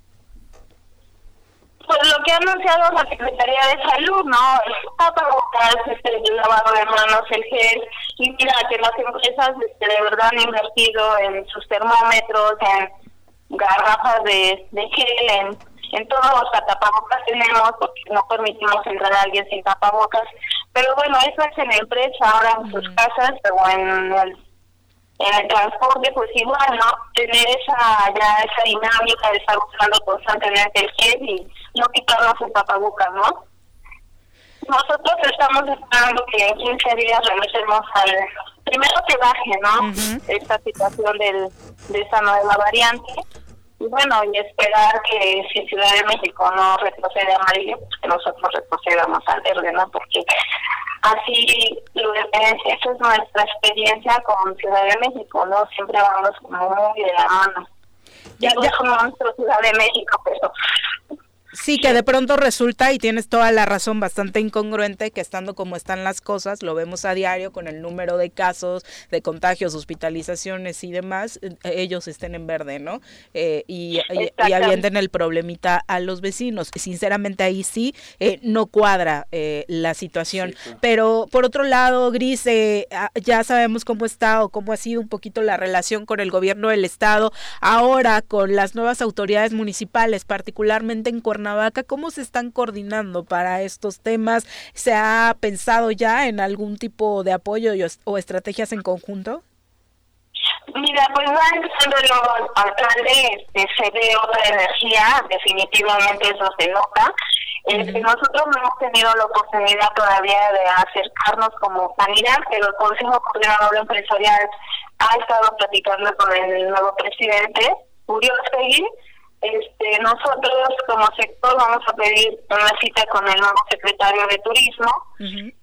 Pues lo que ha anunciado la Secretaría de Salud, ¿no? El tapabocas, el lavado de manos, el gel. Y mira, que las empresas este, de verdad han invertido en sus termómetros, en garrafas de, de gel, en, en todos los tapabocas tenemos, porque no permitimos entrar a alguien sin tapabocas. Pero bueno, eso es en empresa, ahora en sus casas o en el en el transporte, pues igual, ¿no? Tener esa ya esa dinámica de estar buscando constantemente el gel y no quitarnos el tapabocas, ¿no? Nosotros estamos esperando que en 15 días regresemos al... Primero que baje, ¿no? Esta situación del, de esta nueva variante. Y bueno, y esperar que si Ciudad de México no retrocede a amarillo, pues que nosotros retrocedamos al verde, ¿no? Porque así, lo, esa es nuestra experiencia con Ciudad de México, ¿no? Siempre vamos como muy de la mano. Ya, ya como nuestra Ciudad de México, pero Sí, que de pronto resulta, y tienes toda la razón, bastante incongruente que estando como están las cosas, lo vemos a diario con el número de casos, de contagios, hospitalizaciones y demás, eh, ellos estén en verde, ¿no? Eh, y, y, avienten el problemita a los vecinos. Sinceramente ahí sí eh, no cuadra eh, la situación. Sí, Pero por otro lado, Gris, eh, ya sabemos cómo está o cómo ha sido un poquito la relación con el gobierno del Estado, ahora con las nuevas autoridades municipales, particularmente en Cuernavaca, Cuernavaca, ¿cómo se están coordinando para estos temas? ¿Se ha pensado ya en algún tipo de apoyo o estrategias en conjunto? Mira, pues va empezando el alcalde, este, se ve otra energía, definitivamente eso se nota. Este, nosotros no hemos tenido la oportunidad todavía de acercarnos como sanidad, pero el Consejo Coordinador Empresarial ha estado platicando con el nuevo presidente, Julio Seguín, este, nosotros como sector vamos a pedir una cita con el nuevo secretario de Turismo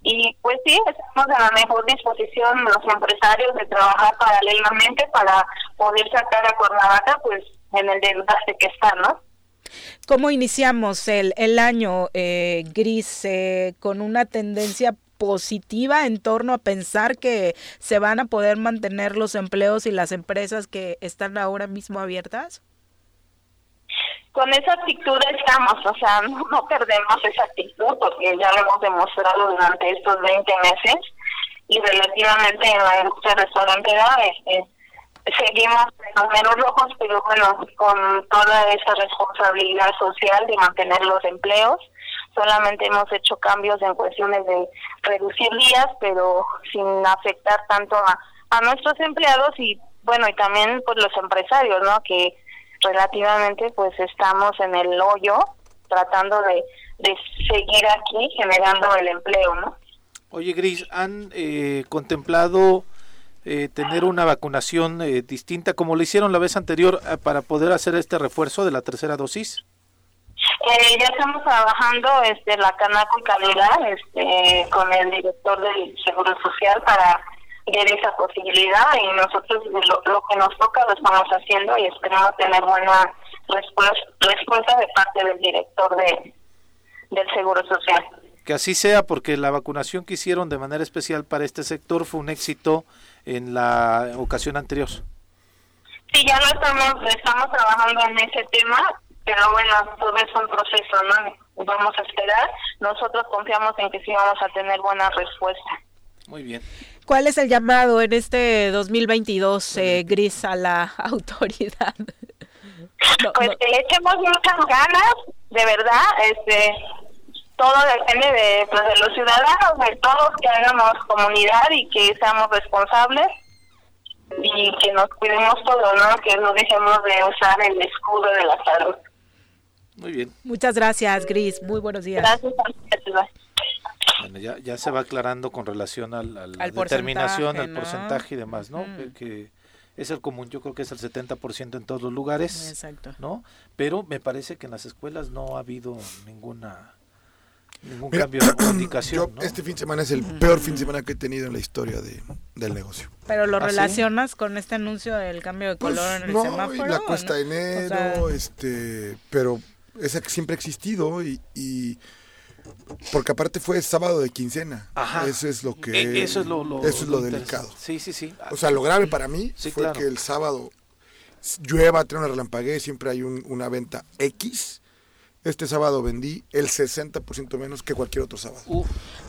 y pues sí, estamos en la mejor disposición los empresarios de trabajar paralelamente para poder sacar a Cuernavaca pues en el desgaste que está, ¿no? ¿Cómo iniciamos el, el año eh, gris eh, con una tendencia positiva en torno a pensar que se van a poder mantener los empleos y las empresas que están ahora mismo abiertas? Con esa actitud estamos, o sea, no, perdemos esa actitud porque ya lo hemos demostrado durante estos 20 meses y relativamente en la industria restaurantera este, seguimos en números rojos, pero bueno, con toda esa responsabilidad social de mantener los empleos. Solamente hemos hecho cambios en cuestiones de reducir días, pero sin afectar tanto a, a nuestros empleados y bueno, y también pues los empresarios, ¿no? Que relativamente pues estamos en el hoyo tratando de, de seguir aquí generando el empleo, ¿no? Oye, Gris, ¿han eh, contemplado eh, tener una vacunación eh, distinta como lo hicieron la vez anterior para poder hacer este refuerzo de la tercera dosis? ya estamos trabajando este la Canaco y Calidad este, con el director del Seguro Social para ver esa posibilidad y nosotros lo, que nos toca lo estamos haciendo y esperamos tener buena respuesta, respuesta de parte del director de, del Seguro Social. Que así sea, porque la vacunación que hicieron de manera especial para este sector fue un éxito en la ocasión anterior. Sí, ya lo estamos, estamos trabajando en ese tema, pero bueno, todo es un proceso, ¿no? Vamos a esperar. Nosotros confiamos en que sí vamos a tener buena respuesta. Muy bien. ¿Cuál es el llamado en este 2022, eh, Gris, a la autoridad? pues que le echemos muchas ganas, de verdad, este todo depende de, pues, de los ciudadanos, de todos que hagamos comunidad y que seamos responsables y que nos cuidemos todos, ¿no? Que no dejemos de usar el escudo de la salud. Muy bien. Muchas gracias, Gris. Muy buenos días. Gracias. Bueno, ya, ya se va aclarando con relación a la determinación, al porcentaje y demás, ¿no? Que es el común, yo creo que es el 70% en todos los lugares, Exacto. ¿no? Pero me parece que en las escuelas no ha habido ninguna ningún cambio de comunicación. Este fin de semana es el peor fin de semana que he tenido en la historia de, del negocio. ¿Pero lo ¿Ah, relacionas con este anuncio del cambio de pues color en el semáforo? la cuesta de enero, este, pero que siempre ha existido y, y porque aparte fue sábado de quincena. Eso es lo que. E, eso es lo, eso es lo delicado. Sí, sí, sí. O sea, lo grave para mí fue que el sábado llueva, tiene una relampaguez, siempre hay una venta X este sábado vendí el 60% menos que cualquier otro sábado.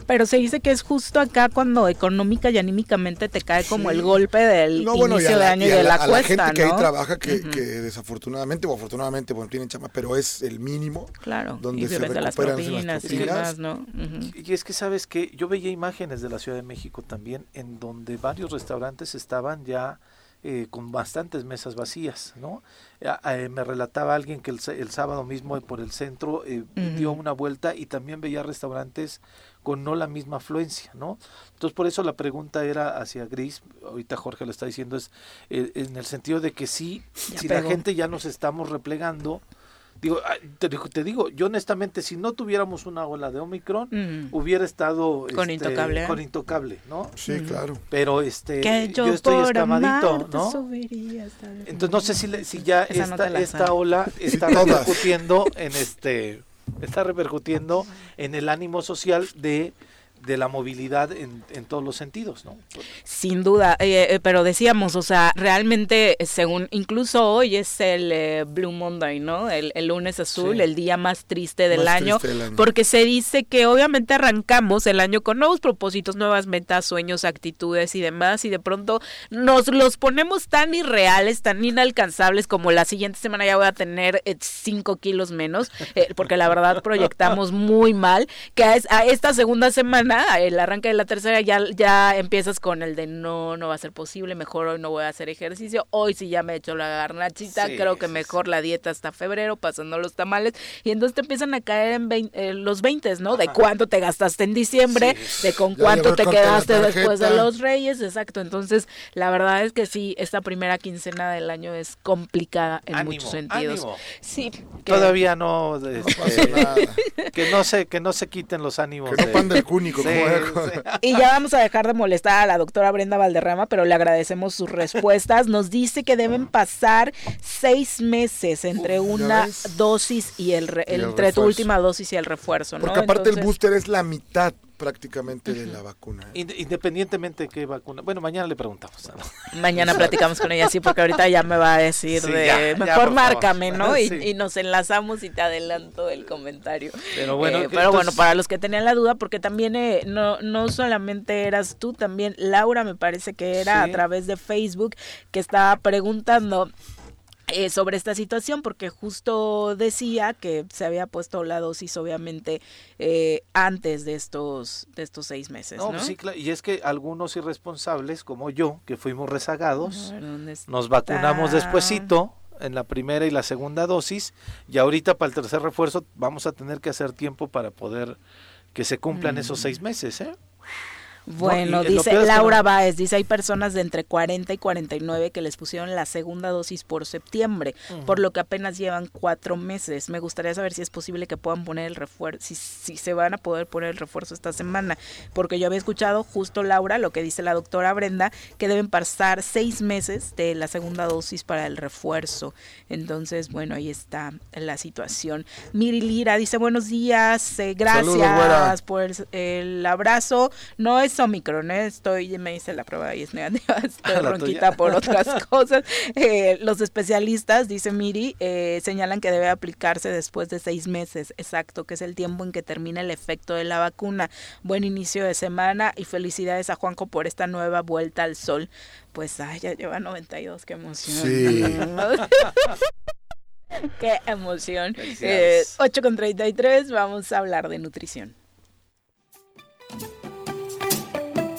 Pero se dice que es justo acá cuando económica y anímicamente te cae como el golpe del inicio de año y, de la, cuesta, la gente que ahí trabaja que, desafortunadamente o afortunadamente bueno tienen chama, pero es el mínimo. Claro. Donde se recuperan las propinas, y demás, ¿no? Y es que sabes que yo veía imágenes de la Ciudad de México también en donde varios restaurantes estaban ya eh, con bastantes mesas vacías, ¿no? Eh, me relataba alguien que el, el, sábado mismo por el centro eh, dio una vuelta y también veía restaurantes con no la misma afluencia, ¿no? Entonces por eso la pregunta era hacia Gris, ahorita Jorge lo está diciendo, es en el sentido de que sí, si la gente ya nos estamos replegando, Digo, te, digo, yo honestamente, si no tuviéramos una ola de Omicron, hubiera estado con, este, intocable. con intocable, ¿no? Sí, claro. Pero este, yo, estoy escamadito, ¿no? Entonces no sé si, si ya esta, esta ola está repercutiendo en este, está repercutiendo en el ánimo social de de la movilidad en, en, todos los sentidos, ¿no? Sin duda, eh, eh, pero decíamos, o sea, realmente, según, incluso hoy es el eh, Blue Monday, ¿no? El, el lunes azul, sí. el día más triste, del, más año, triste del año, porque se dice que obviamente arrancamos el año con nuevos propósitos, nuevas metas, sueños, actitudes y demás, y de pronto nos los ponemos tan irreales, tan inalcanzables como la siguiente semana ya voy a tener 5 kilos menos, porque la verdad proyectamos muy mal, que a, a esta segunda semana el arranque de la tercera ya, ya empiezas con el de no, no va a ser posible, mejor hoy no voy a hacer ejercicio, hoy sí ya me he hecho la garnachita, sí, creo que mejor la dieta hasta febrero, pasando los tamales, y entonces te empiezan a caer en eh, los 20, ¿no? De cuánto te gastaste en diciembre, sí, de con cuánto te quedaste después de los reyes, exacto, entonces la verdad es que sí, esta primera quincena del año es complicada en ánimo, muchos sentidos. Ánimo. Sí. Que... Todavía no, este, que no se, que no se quiten los ánimos. Que no pan del cúnico, Sí, sí. Y ya vamos a dejar de molestar a la doctora Brenda Valderrama, pero le agradecemos sus respuestas. Nos dice que deben pasar seis meses entre Uf, una dosis y el, re, el entre tu última dosis y el refuerzo. ¿no? Porque aparte Entonces, el booster es la mitad prácticamente de la vacuna. Independientemente de qué vacuna. Bueno, mañana le preguntamos. Mañana platicamos con ella, sí, porque ahorita ya me va a decir sí, de ya, mejor ya, márcame, ¿no? Sí. Y, y, nos enlazamos y te adelanto el comentario. Pero bueno, eh, pero entonces... bueno para los que tenían la duda, porque también eh, no, no solamente eras tú, también Laura me parece que era sí. a través de Facebook que estaba preguntando eh, sobre esta situación porque justo decía que se había puesto la dosis obviamente eh, antes de estos de estos seis meses no, ¿no? sí claro y es que algunos irresponsables como yo que fuimos rezagados nos vacunamos despuesito en la primera y la segunda dosis y ahorita para el tercer refuerzo vamos a tener que hacer tiempo para poder que se cumplan mm. esos seis meses ¿eh? Bueno, no, dice Laura. Báez, dice hay personas de entre 40 y 49 que les pusieron la segunda dosis por septiembre, uh -huh. por lo que apenas llevan cuatro meses. Me gustaría saber si es posible que puedan poner el refuerzo, si, si se van a poder poner el refuerzo esta semana, porque yo había escuchado justo Laura, lo que dice la doctora Brenda, que deben pasar seis meses de la segunda dosis para el refuerzo. Entonces, bueno, ahí está la situación. Miri Lira dice buenos días, eh, gracias Saludos, por el, el abrazo. No es Omicron, ¿eh? estoy, me hice la prueba y es negativa, estoy ah, ronquita por otras cosas. Eh, los especialistas, dice Miri, eh, señalan que debe aplicarse después de seis meses, exacto, que es el tiempo en que termina el efecto de la vacuna. Buen inicio de semana y felicidades a Juanjo por esta nueva vuelta al sol. Pues, ay, ya lleva 92, qué emoción. Sí. Qué emoción. Eh, 8 con 33, vamos a hablar de nutrición.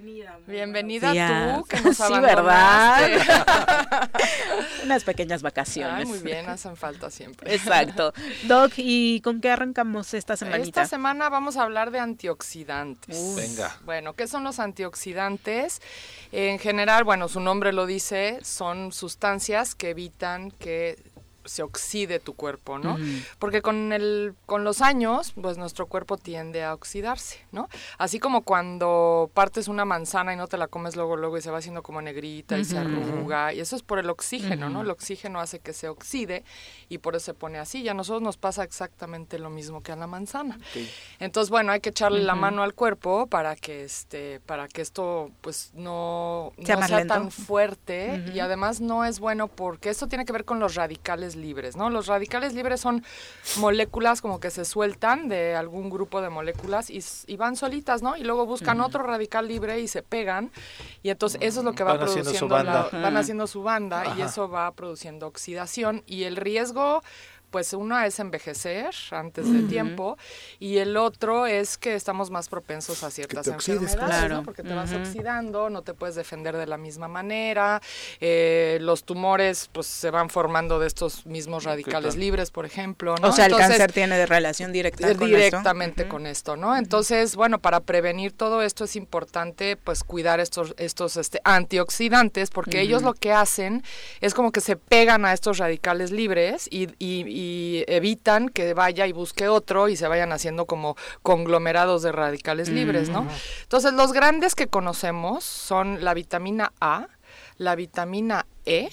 Bienvenida. Bienvenida sí, tú, que nos Sí, ¿verdad? Unas pequeñas vacaciones. Ay, muy bien, hacen falta siempre. Exacto. Doc, ¿y con qué arrancamos esta semanita? Esta semana vamos a hablar de antioxidantes. Uf. Venga. Bueno, ¿qué son los antioxidantes? En general, bueno, su nombre lo dice, son sustancias que evitan que se oxide tu cuerpo, ¿no? Mm. Porque con el con los años, pues nuestro cuerpo tiende a oxidarse, ¿no? Así como cuando partes una manzana y no te la comes luego luego y se va haciendo como negrita y se arruga, y eso es por el oxígeno. ¿no? El oxígeno hace que se oxide y por eso se pone así. Y a nosotros nos pasa exactamente lo mismo que a la manzana. Okay. Entonces, bueno, hay que echarle la mano al cuerpo para que este para que esto pues no, sea, no sea tan fuerte y además no es bueno porque esto tiene que ver con los radicales libres, ¿no? Los radicales libres son moléculas como que se sueltan de algún grupo de moléculas y, y van solitas, ¿no? Y luego buscan uh -huh. otro radical libre y se pegan y entonces eso es lo que va van produciendo, la, van haciendo su banda Ajá. y eso va produciendo oxidación y el riesgo pues uno es envejecer antes de uh -huh. tiempo y el otro es que estamos más propensos a ciertas enfermedades, claro. ¿no? porque te uh -huh. vas oxidando, no te puedes defender de la misma manera, eh, los tumores pues se van formando de estos mismos radicales libres, por ejemplo. ¿no? O sea, Entonces, el cáncer tiene relación directa con directamente esto? con esto, ¿no? Entonces, bueno, para prevenir todo esto es importante pues cuidar estos, estos este, antioxidantes porque ellos lo que hacen es como que se pegan a estos radicales libres y, y y evitan que vaya y busque otro y se vayan haciendo como conglomerados de radicales libres, ¿no? Entonces, los grandes que conocemos son la vitamina A, la vitamina E,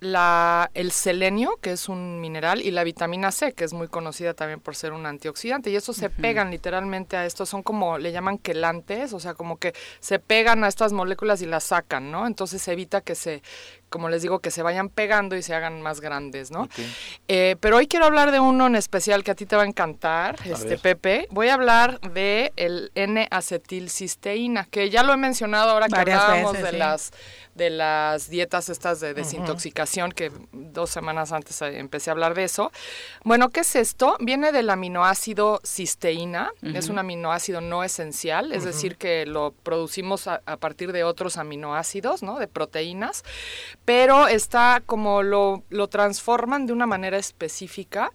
la, el selenio, que es un mineral, y la vitamina C, que es muy conocida también por ser un antioxidante. Y eso se pegan literalmente a esto, son como, le llaman quelantes, o sea, como que se pegan a estas moléculas y las sacan, ¿no? Entonces evita que se, como les digo, que se vayan pegando y se hagan más grandes, ¿no? Eh, pero hoy quiero hablar de uno en especial que a ti te va a encantar, este Pepe. Voy a hablar de el N-acetilcisteína, que ya lo he mencionado ahora que hablábamos de las de las dietas estas de desintoxicación, que dos semanas antes eh, empecé a hablar de eso. Bueno, ¿qué es esto? Viene del aminoácido cisteína, es un aminoácido no esencial, es decir, que lo producimos a, a, partir de otros aminoácidos, ¿no? De proteínas, pero está como lo, lo transforman de una manera específica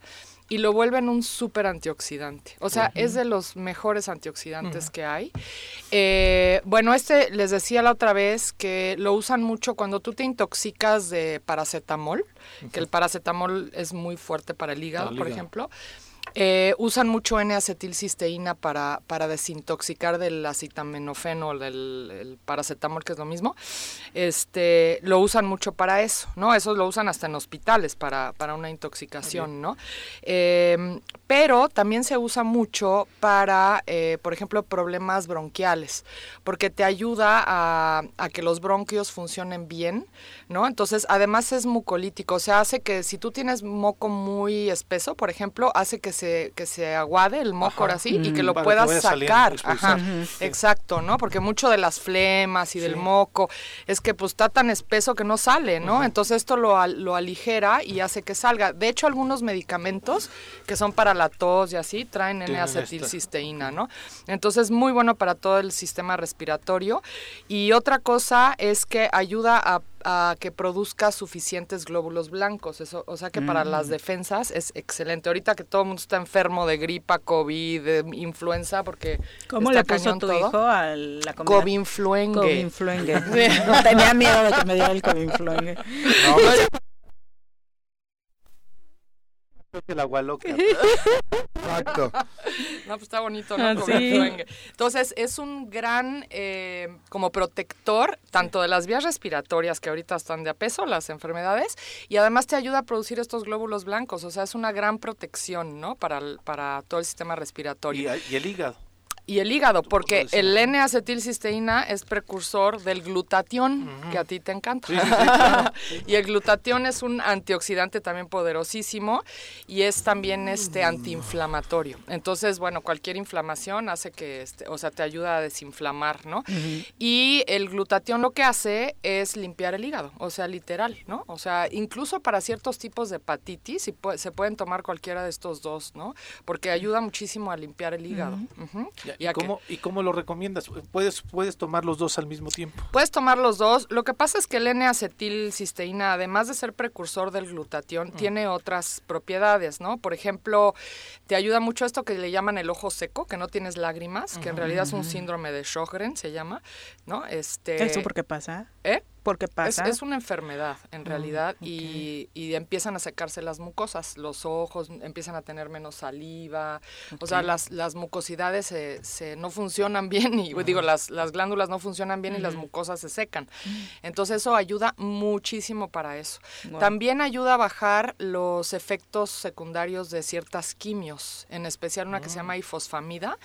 y lo vuelven un súper antioxidante. O sea, es de los mejores antioxidantes que hay. Eh, bueno, este les decía la otra vez que lo usan mucho cuando tú te intoxicas de paracetamol, que el paracetamol es muy fuerte para el hígado, por ejemplo. Eh, usan mucho N-acetilcisteína para, para desintoxicar del acetaminofeno, del paracetamol, que es lo mismo. Este, lo usan mucho para eso, ¿no? Eso lo usan hasta en hospitales para, para una intoxicación, ¿no? Eh, pero también se usa mucho para, eh, por ejemplo, problemas bronquiales, porque te ayuda a, a, que los bronquios funcionen bien, ¿no? Entonces, además es mucolítico, o sea, hace que si tú tienes moco muy espeso, por ejemplo, hace que se que se aguade el moco así y que mm. lo puedas sacar. Ajá, exacto, ¿no? Porque mucho de las flemas y del moco es que pues está tan espeso que no sale, ¿no? Entonces esto lo, lo aligera y hace que salga. De hecho, algunos medicamentos que son para la tos y así traen N-acetilcisteína, ¿no? Entonces muy bueno para todo el sistema respiratorio. Y otra cosa es que ayuda a a que produzca suficientes glóbulos blancos. Eso, o sea que para las mm. defensas es excelente. Ahorita que todo el mundo está enfermo de gripa, COVID, de influenza, porque ¿Cómo le puso tu hijo a la comida? COVID-influengue. COVID-influengue. no tenía miedo de que me diera el COVID-influengue. No, el agua loca. Exacto. No, pues está bonito, ¿no? Ah, Entonces, es un gran eh, como protector tanto de las vías respiratorias, que ahorita están de a peso, las enfermedades, y además te ayuda a producir estos glóbulos blancos. O sea, es una gran protección, ¿no? Para, para todo el sistema respiratorio. y el hígado y el hígado, porque el N-acetilcisteína es precursor del glutatión, que a ti te encanta. y el glutatión es un antioxidante también poderosísimo y es también este antiinflamatorio. Entonces, bueno, cualquier inflamación hace que, este, o sea, te ayuda a desinflamar, ¿no? Y el glutatión lo que hace es limpiar el hígado, o sea, literal, ¿no? O sea, incluso para ciertos tipos de hepatitis se pueden tomar cualquiera de estos dos, ¿no? Porque ayuda muchísimo a limpiar el hígado. ¿Y, cómo, ¿Y cómo lo recomiendas? ¿Puedes, ¿Puedes tomar los dos al mismo tiempo? Puedes tomar los dos. Lo que pasa es que el N-acetilcisteína, además de ser precursor del glutatión, mm. tiene otras propiedades, ¿no? Por ejemplo, te ayuda mucho esto que le llaman el ojo seco, que no tienes lágrimas, que en realidad es un síndrome de Sjögren, se llama, ¿no? Este, ¿Eso por qué pasa? ¿Eh? Porque pasa? Es, una enfermedad, en mm, realidad, y, y, empiezan a secarse las mucosas, los ojos empiezan a tener menos saliva, o sea, las, las mucosidades se, se no funcionan bien, y digo, las, las glándulas no funcionan bien y las mucosas se secan. Mm. Entonces eso ayuda muchísimo para eso. También ayuda a bajar los efectos secundarios de ciertas quimios, en especial una que se llama mm. ifosfamida,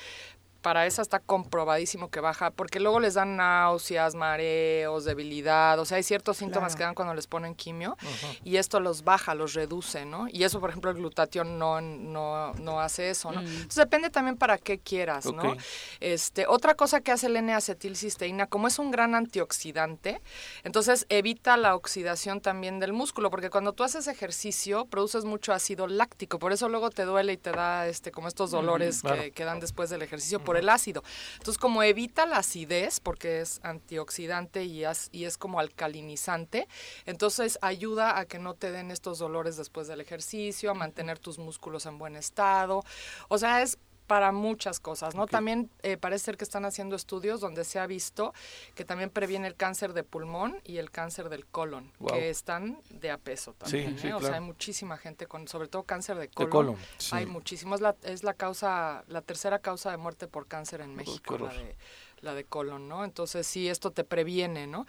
para esa está comprobadísimo que baja, porque luego les dan náuseas, mareos, debilidad, o sea, hay ciertos síntomas que dan cuando les ponen quimio y esto los baja, los reduce, ¿no? Y eso, por ejemplo, el glutatión no, no, no hace eso, ¿no? Mm. Entonces depende también para qué quieras, ¿no? Este, otra cosa que hace el N-acetilcisteína, como es un gran antioxidante, entonces evita la oxidación también del músculo, porque cuando tú haces ejercicio produces mucho ácido láctico, por eso luego te duele y te da este como estos dolores que, que, dan después del ejercicio por el ácido. Entonces, como evita la acidez, porque es antioxidante y es, y es como alcalinizante, entonces ayuda a que no te den estos dolores después del ejercicio, a mantener tus músculos en buen estado. O sea, es para muchas cosas, ¿no? También eh, parece ser que están haciendo estudios donde se ha visto que también previene el cáncer de pulmón y el cáncer del colon, que están de a peso también. ¿eh? O sea, hay muchísima gente con, sobre todo cáncer de colon. Hay muchísimo. Es la, es la causa, la tercera causa de muerte por cáncer en México, la de la de colon, ¿no? Entonces sí, esto te previene, ¿no?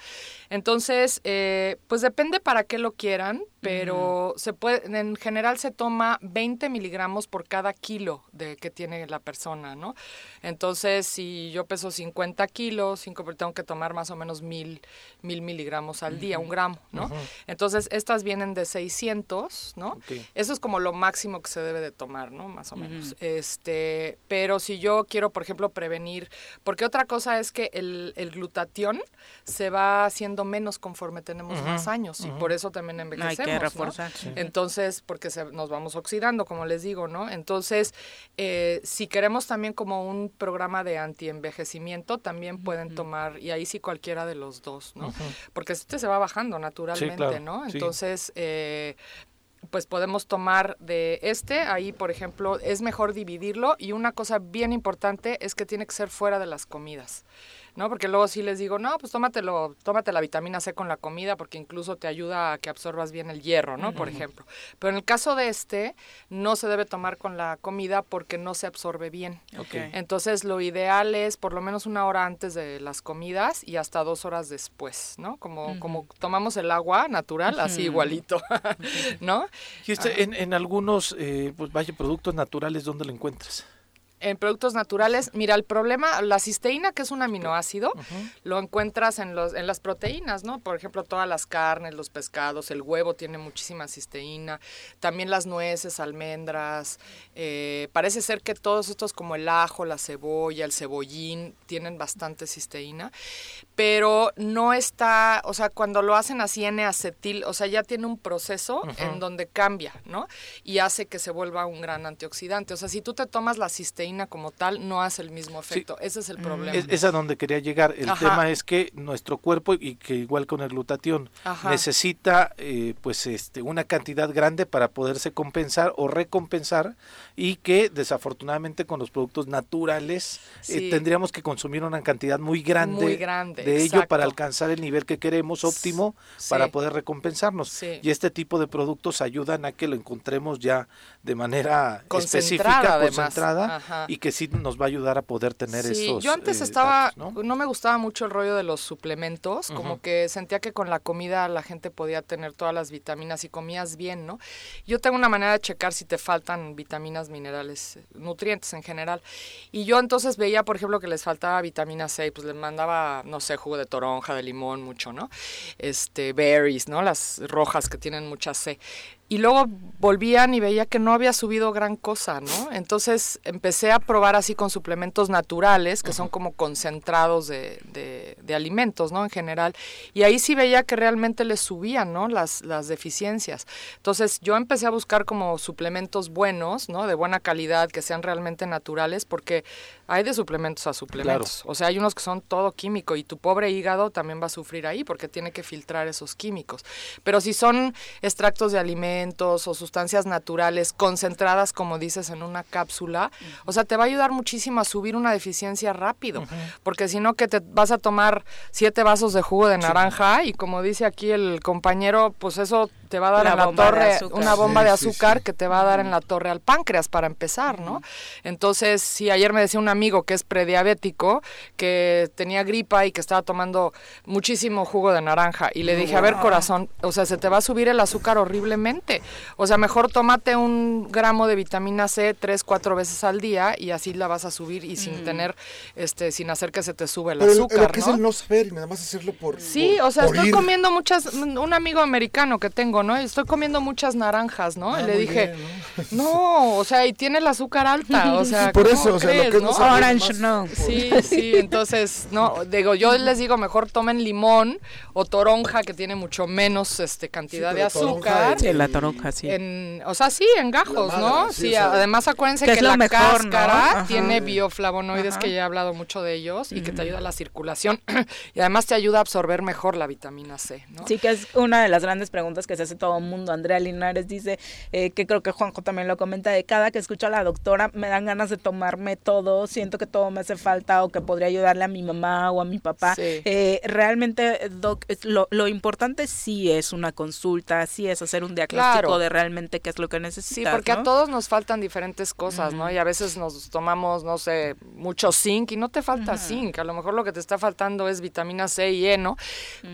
Entonces, eh, pues depende para qué lo quieran, pero se puede, en general se toma 20 miligramos por cada kilo de que tiene la persona, ¿no? Entonces, si yo peso 50 kilos, tengo que tomar más o menos mil, mil miligramos al día, un gramo, ¿no? Entonces, estas vienen de 600, ¿no? Eso es como lo máximo que se debe de tomar, ¿no? Más o menos. Este, pero si yo quiero, por ejemplo, prevenir, porque otra cosa es que el, el glutatión se va haciendo menos conforme tenemos más años y por eso también envejecemos. Entonces, porque nos vamos oxidando, como les digo, ¿no? Entonces, eh, si queremos también como un programa de antienvejecimiento, también pueden tomar, y ahí sí cualquiera de los dos, ¿no? Porque este se va bajando naturalmente, ¿no? Entonces, eh, pues podemos tomar de este, ahí por ejemplo es mejor dividirlo y una cosa bien importante es que tiene que ser fuera de las comidas. ¿No? Porque luego sí les digo, no, pues tómatelo, tómate la vitamina C con la comida porque incluso te ayuda a que absorbas bien el hierro, ¿no? Por ejemplo. Pero en el caso de este, no se debe tomar con la comida porque no se absorbe bien. Entonces, lo ideal es por lo menos una hora antes de las comidas y hasta dos horas después, ¿no? Como, como tomamos el agua natural, así igualito, ¿no? Y este, en, en algunos, eh, pues vaya, productos naturales, ¿dónde lo encuentras? En productos naturales, mira, el problema, la cisteína, que es un aminoácido, lo encuentras en, los, en las proteínas, ¿no? Por ejemplo, todas las carnes, los pescados, el huevo tiene muchísima cisteína, también las nueces, almendras, eh, parece ser que todos estos como el ajo, la cebolla, el cebollín, tienen bastante cisteína, pero no está, o sea, cuando lo hacen así N-acetil, o sea, ya tiene un proceso en donde cambia, ¿no? Y hace que se vuelva un gran antioxidante. O sea, si tú te tomas la cisteína como tal, no hace el mismo efecto. Ese es el mm. problema. Es, a donde quería llegar. El tema es que nuestro cuerpo, y que igual con el glutatión, necesita eh, pues este una cantidad grande para poderse compensar o recompensar y que desafortunadamente con los productos naturales eh, tendríamos que consumir una cantidad muy grande. Muy grande de ello para alcanzar el nivel que queremos óptimo para poder recompensarnos. Y este tipo de productos ayudan a que lo encontremos ya de manera específica, concentrada y que sí nos va a ayudar a poder tener esos. Yo antes eh, estaba, ¿no? me gustaba mucho el rollo de los suplementos, como que sentía que con la comida la gente podía tener todas las vitaminas y comías bien, ¿no? Yo tengo una manera de checar si te faltan vitaminas, minerales, nutrientes en general. Y yo entonces veía, por ejemplo, que les faltaba vitamina C, pues les mandaba, no sé, jugo de toronja, de limón, mucho, ¿no? Este, berries, ¿no? Las rojas que tienen mucha C y luego volvían y veía que no había subido gran cosa, ¿no? Entonces empecé a probar así con suplementos naturales, que son como concentrados de, de, alimentos, ¿no? En general. Y ahí sí veía que realmente les subían, ¿no? Las, las deficiencias. Entonces yo empecé a buscar como suplementos buenos, ¿no? De buena calidad, que sean realmente naturales, porque hay de suplementos a suplementos. O sea, hay unos que son todo químico y tu pobre hígado también va a sufrir ahí porque tiene que filtrar esos químicos. Pero si son extractos de alimentos o sustancias naturales concentradas, como dices, en una cápsula, o sea, te va a ayudar muchísimo a subir una deficiencia rápido. Porque si no, que te vas a tomar siete vasos de jugo de naranja y como dice aquí el compañero, pues eso te va a dar en la torre una bomba de azúcar que te va a dar en la torre al páncreas para empezar, ¿no? Entonces, si ayer me decía un amigo que es prediabético, que tenía gripa y que estaba tomando muchísimo jugo de naranja y le dije, a ver corazón, o sea, se te va a subir el azúcar horriblemente. O sea, mejor tómate un gramo de vitamina C tres, cuatro veces al día y así la vas a subir y sin mm. tener, este, sin hacer que se te sube el azúcar, lo que es el no saber y nada más hacerlo por Sí, o sea, estoy comiendo muchas, un amigo americano que tengo ¿no? Estoy comiendo muchas naranjas, ¿no? y ah, le dije, ¿no? o sea, y tiene el azúcar alta, o sea, por eso, o sea, ¿no? Orange, no. Sí, sí, entonces, no, digo, yo les digo, mejor tomen limón o toronja, que tiene mucho menos este cantidad de azúcar. Sí, la toronja, sí. o sea, sí, en gajos, ¿no? Sí, además acuérdense que, la cáscara tiene bioflavonoides, que ya he hablado mucho de ellos, y que te ayuda a la circulación, y además te ayuda a absorber mejor la vitamina C, ¿no? Sí, que es una de las grandes preguntas que se hace todo el mundo. Andrea Linares dice eh, que creo que Juanjo también lo comenta, de cada que escucho a la doctora me dan ganas de tomarme todo, siento que todo me hace falta o que podría ayudarle a mi mamá o a mi papá. Eh, realmente, Doc, lo, lo, importante sí es una consulta, sí es hacer un diagnóstico de realmente qué es lo que necesitas. Sí, porque a todos nos faltan diferentes cosas, ¿no? Y a veces nos tomamos, no sé, mucho zinc y no te falta zinc, a lo mejor lo que te está faltando es vitamina C y E, ¿no?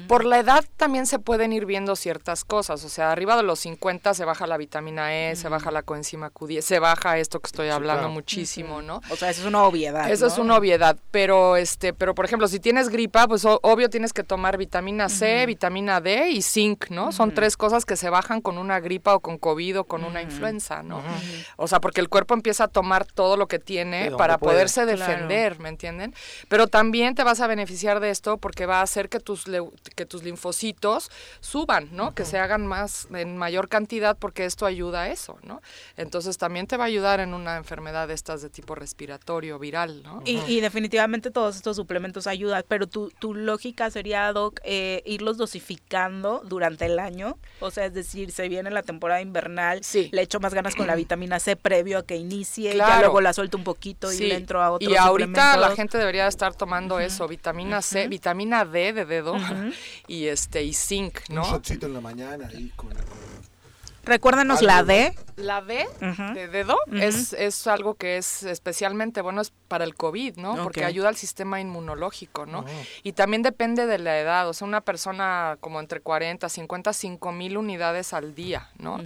Por la edad también se pueden ir viendo ciertas cosas, o sea, arriba de los 50 se baja la vitamina E, se baja la coenzima Q10, se baja esto que estoy hablando muchísimo, ¿no? O sea, eso es una obviedad. Eso es una obviedad, pero este, pero por ejemplo, si tienes gripa, pues obvio tienes que tomar vitamina C, vitamina D y zinc, ¿no? Son tres cosas que se bajan con una gripa o con COVID o con una influenza, ¿no? O sea, porque el cuerpo empieza a tomar todo lo que tiene para poderse defender, ¿me entienden? Pero también te vas a beneficiar de esto porque va a hacer que tus que tus linfocitos suban, ¿no? Que se hagan más en mayor cantidad porque esto ayuda a eso, ¿no? Entonces también te va a ayudar en una enfermedad de estas de tipo respiratorio, viral, ¿no? Y, definitivamente todos estos suplementos ayudan, pero tu, tu lógica sería, Doc, eh, irlos dosificando durante el año, o sea, es decir, se viene la temporada invernal, le echo más ganas con la vitamina C previo a que inicie, y ya luego la suelto un poquito y le entro a otro Y ahorita la gente debería estar tomando eso, vitamina C, vitamina D de dedo y este y zinc, ¿no? Un shotcito en la mañana ahí Recuérdanos la D. La D de dedo es, es algo que es especialmente bueno es para el COVID, ¿no? Porque ayuda al sistema inmunológico, ¿no? Oh. Y también depende de la edad, o sea, una persona como entre 40, 50, 5 mil unidades al día, ¿no?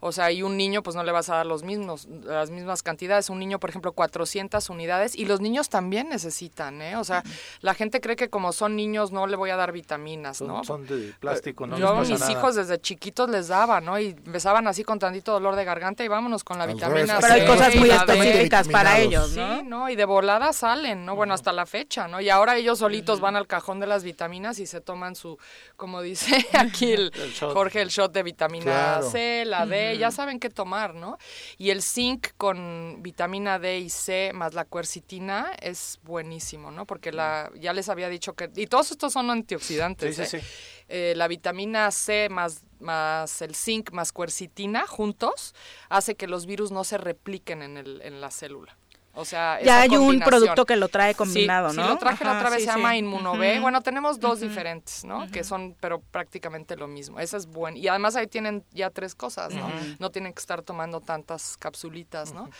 O sea, y un niño pues no le vas a dar los mismos, las mismas cantidades. Un niño, por ejemplo, 400 unidades y los niños también necesitan, ¿eh? O sea, la gente cree que como son niños no le voy a dar vitaminas, ¿no? Son de plástico, ¿no? Yo a mis hijos desde chiquitos les daba, ¿no? Y empezaban así con tantito dolor de garganta y vámonos con la vitamina Pero hay cosas muy específicas para ellos, ¿no? Sí, ¿no? Y de volada salen, ¿no? Bueno, hasta la fecha, ¿no? Y ahora ellos solitos van al cajón de las vitaminas y se toman su, como dice aquí el, Jorge, el shot de vitamina C, la D, ya saben qué tomar, ¿no? Y el zinc con vitamina D y C más la cuercitina es buenísimo, ¿no? Porque la, ya les había dicho que, y todos estos son antioxidantes, ¿eh? Eh, la vitamina C más, más el zinc más cuercitina juntos hace que los virus no se repliquen en, el, en la célula. O sea, ya hay un producto que lo trae combinado, ¿no? Sí, lo traje la otra vez, se llama Inmunobe. Bueno, tenemos dos diferentes, ¿no? Que son, pero prácticamente lo mismo. Esa es buena. Y además ahí tienen ya tres cosas, ¿no? No tienen que estar tomando tantas capsulitas, ¿no?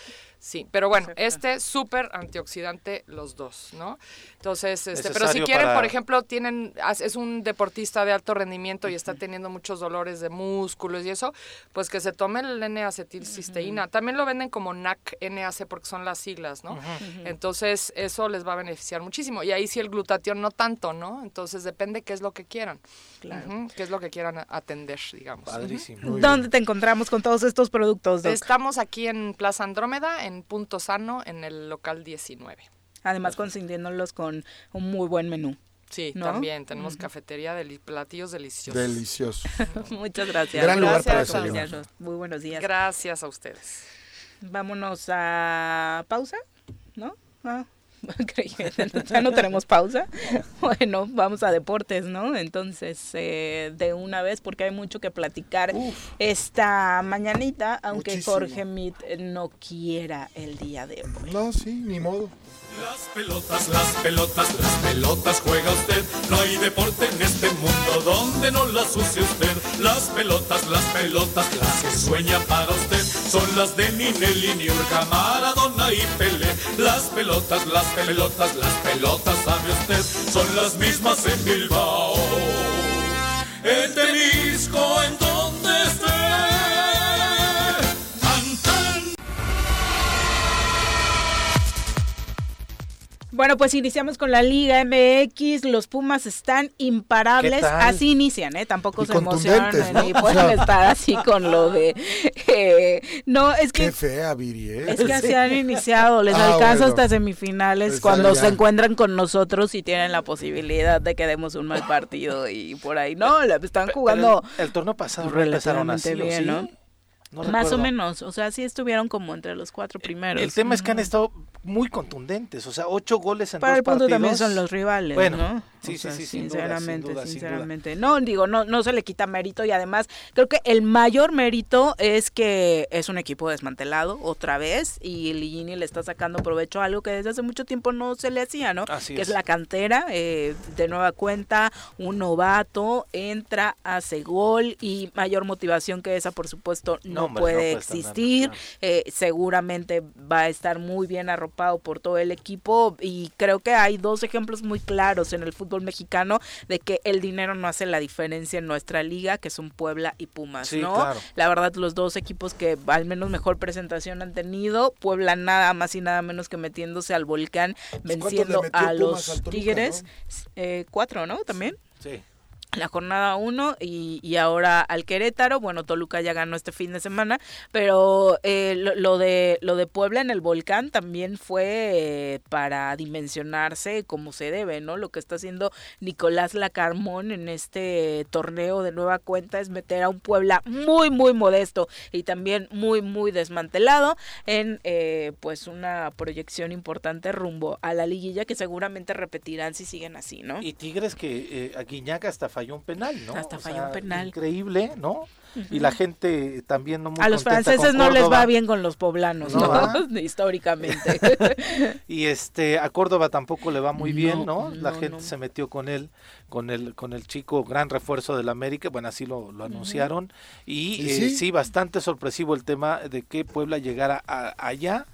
Sí, pero bueno, este súper antioxidante los dos, ¿no? Entonces, este, pero si quieren, por ejemplo, tienen, es un deportista de alto rendimiento y está teniendo muchos dolores de músculos y eso, pues que se tome el N-acetilcisteína. También lo venden como NAC-NAC porque son las siglas, ¿no? Entonces, eso les va a beneficiar muchísimo. Y ahí sí el glutatión no tanto, ¿no? Entonces, depende qué es lo que quieran. Claro. qué es lo que quieran atender, digamos. Padrísimo. ¿Dónde te encontramos con todos estos productos, Estamos aquí en Plaza Andrómeda, en Punto Sano en el local 19. Además consiguiéndolos con un muy buen menú. Sí, también tenemos cafetería de platillos deliciosos. Deliciosos. Muchas gracias. Gran lugar gracias, para Muy buenos días. Gracias a ustedes. Vámonos a pausa, ¿no? Ah. ya no tenemos pausa. Bueno, vamos a deportes, ¿no? Entonces, eh, de una vez, porque hay mucho que platicar esta mañanita, aunque Jorge Mit no quiera el día de hoy. No, sí, ni modo. Las pelotas, las pelotas, las pelotas juega usted. No hay deporte en este mundo donde no las use usted. Las pelotas, las pelotas, las que sueña para usted. Son las de Ninelli, Niurka, Maradona y Pelé. Las pelotas, las pelotas, las pelotas, sabe usted, son las mismas en Bilbao. Bueno, pues iniciamos con la Liga MX. Los Pumas están imparables. Así inician, ¿eh? Tampoco se emocionan y pueden estar así con lo de. Eh, no, es que. Qué fea, Viri, ¿eh? Es que así han iniciado. Les ah, alcanza hasta semifinales pues cuando se encuentran con nosotros y tienen la posibilidad de que demos un mal partido y por ahí. No, están jugando. el, torneo pasado relativamente bien, ¿no? Más o menos, o sea, sí estuvieron como entre los cuatro primeros. El tema es que han estado muy contundentes, o sea, ocho goles en Para dos el punto también son los rivales, bueno, Sí, sí, sí, sinceramente, sinceramente. No, digo, no, no se le quita mérito y además creo que el mayor mérito es que es un equipo desmantelado otra vez y Ligini le está sacando provecho a algo que desde hace mucho tiempo no se le hacía, ¿no? que es. la cantera, eh, de nueva cuenta, un novato entra, hace gol y mayor motivación que esa, por supuesto, no, puede existir. Eh, seguramente va a estar muy bien arropado por todo el equipo y creo que hay dos ejemplos muy claros en el fútbol mexicano de que el dinero no hace la diferencia en nuestra liga, que son Puebla y Pumas, ¿no? La verdad, los dos equipos que al menos mejor presentación han tenido, Puebla nada más y nada menos que metiéndose al volcán, venciendo a los Tigres, eh, cuatro, ¿no? También. Sí la jornada 1 y, y, ahora al Querétaro. Bueno, Toluca ya ganó este fin de semana, pero eh, lo, de lo de Puebla en el volcán también fue eh, para dimensionarse como se debe, ¿no? Lo que está haciendo Nicolás Lacarmón en este torneo de nueva cuenta es meter a un Puebla muy, muy modesto y también muy, muy desmantelado en eh, pues una proyección importante rumbo a la liguilla que seguramente repetirán si siguen así, ¿no? Y Tigres que a Guiñaca hasta falló un penal, ¿no? Hasta falló un penal. Increíble, ¿no? Y la gente también no muy A los franceses no les va bien con los poblanos, ¿no? Históricamente. y este a Córdoba tampoco le va muy bien, ¿no? La gente se metió con él, con el con el chico gran refuerzo del América, bueno, así lo, anunciaron y, eh, sí? bastante sorpresivo el tema de que Puebla llegara allá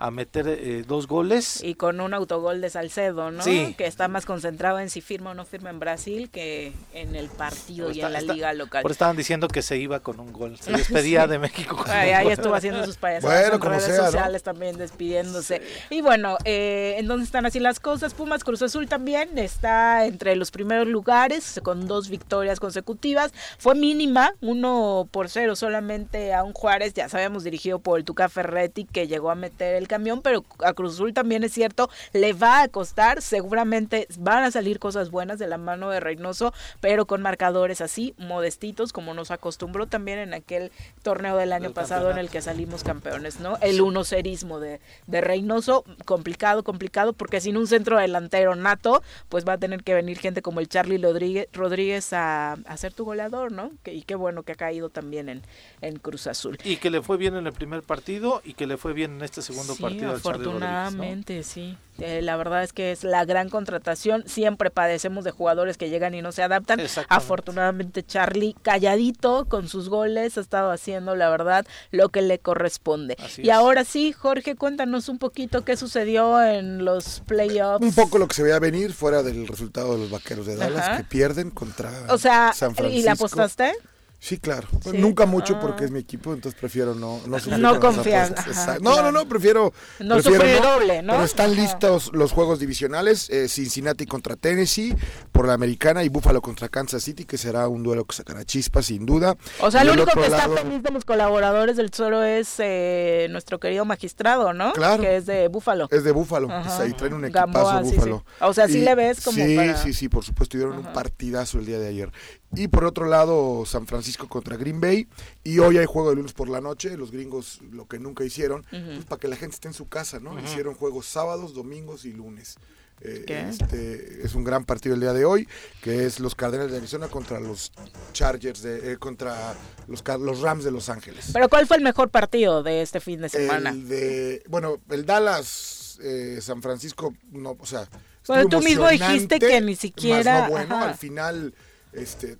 a meter eh, dos goles. Y con un autogol de Salcedo, ¿no? Sí. Que está más concentrado en si firma o no firma en Brasil que en el partido y en la liga local. Por estaban diciendo que se iba con un gol, se despedía de México. ahí estuvo haciendo sus payasadas en redes sociales también despidiéndose. Y bueno, eh, ¿en dónde están así las cosas? Pumas Cruz Azul también está entre los primeros lugares con dos victorias consecutivas. Fue mínima, uno por cero solamente a un Juárez, ya sabemos, dirigido por el Tuca Ferretti, que llegó a meter el camión, pero a Cruz Azul también es cierto, le va a costar, seguramente van a salir cosas buenas de la mano de Reynoso, pero con marcadores así, modestitos, como nos acostumbró también en aquel torneo del año pasado en el que salimos campeones, ¿no? El uno serismo de, de Reynoso, complicado, complicado, porque sin un centro delantero nato, pues va a tener que venir gente como el Charlie Rodríguez, Rodríguez a, a ser tu goleador, ¿no? Que, y qué bueno que ha caído también en, en Cruz Azul. Y que le fue bien en el primer partido y que le fue bien en este segundo sí, Afortunadamente, sí. Eh, la verdad es que es la gran contratación. Siempre padecemos de jugadores que llegan y no se adaptan. Afortunadamente, Charlie, calladito con sus goles, ha estado haciendo, la verdad, lo que le corresponde. y ahora sí, Jorge, cuéntanos un poquito qué sucedió en los playoffs. Un poco lo que se veía venir fuera del resultado de los vaqueros de Dallas, que pierden contra o sea, San Francisco. ¿Y la apostaste? Sí, claro. Nunca mucho porque es mi equipo, entonces prefiero no no, no confiar. no, no, no, prefiero no prefiero doble, ¿no? Pero están listos los juegos divisionales, eh, Cincinnati contra Tennessee por la americana y Buffalo contra Kansas City, que será un duelo que sacará chispas sin duda. O sea, lo único que está feliz de los colaboradores del Zoro es eh, nuestro querido magistrado, ¿no? Claro. Que es de Búfalo. Es de Búfalo, pues ahí traen un equipazo Búfalo. O sea, sí le ves como Sí, sí, sí, por supuesto, dieron un partidazo el día de ayer. Y por otro lado, San Francisco contra Green Bay. Y hoy hay juego de lunes por la noche. Los gringos lo que nunca hicieron, pues para que la gente esté en su casa, ¿no? Hicieron juegos sábados, domingos y lunes. Eh, este, es un gran partido el día de hoy, que es los Cardenales de Arizona contra los Chargers, de, eh, contra los, los Rams de Los Ángeles. Pero ¿cuál fue el mejor partido de este fin de semana? El de, bueno, el Dallas, eh, San Francisco, no, o sea... Bueno, tú mismo dijiste que ni siquiera... bueno, al final este,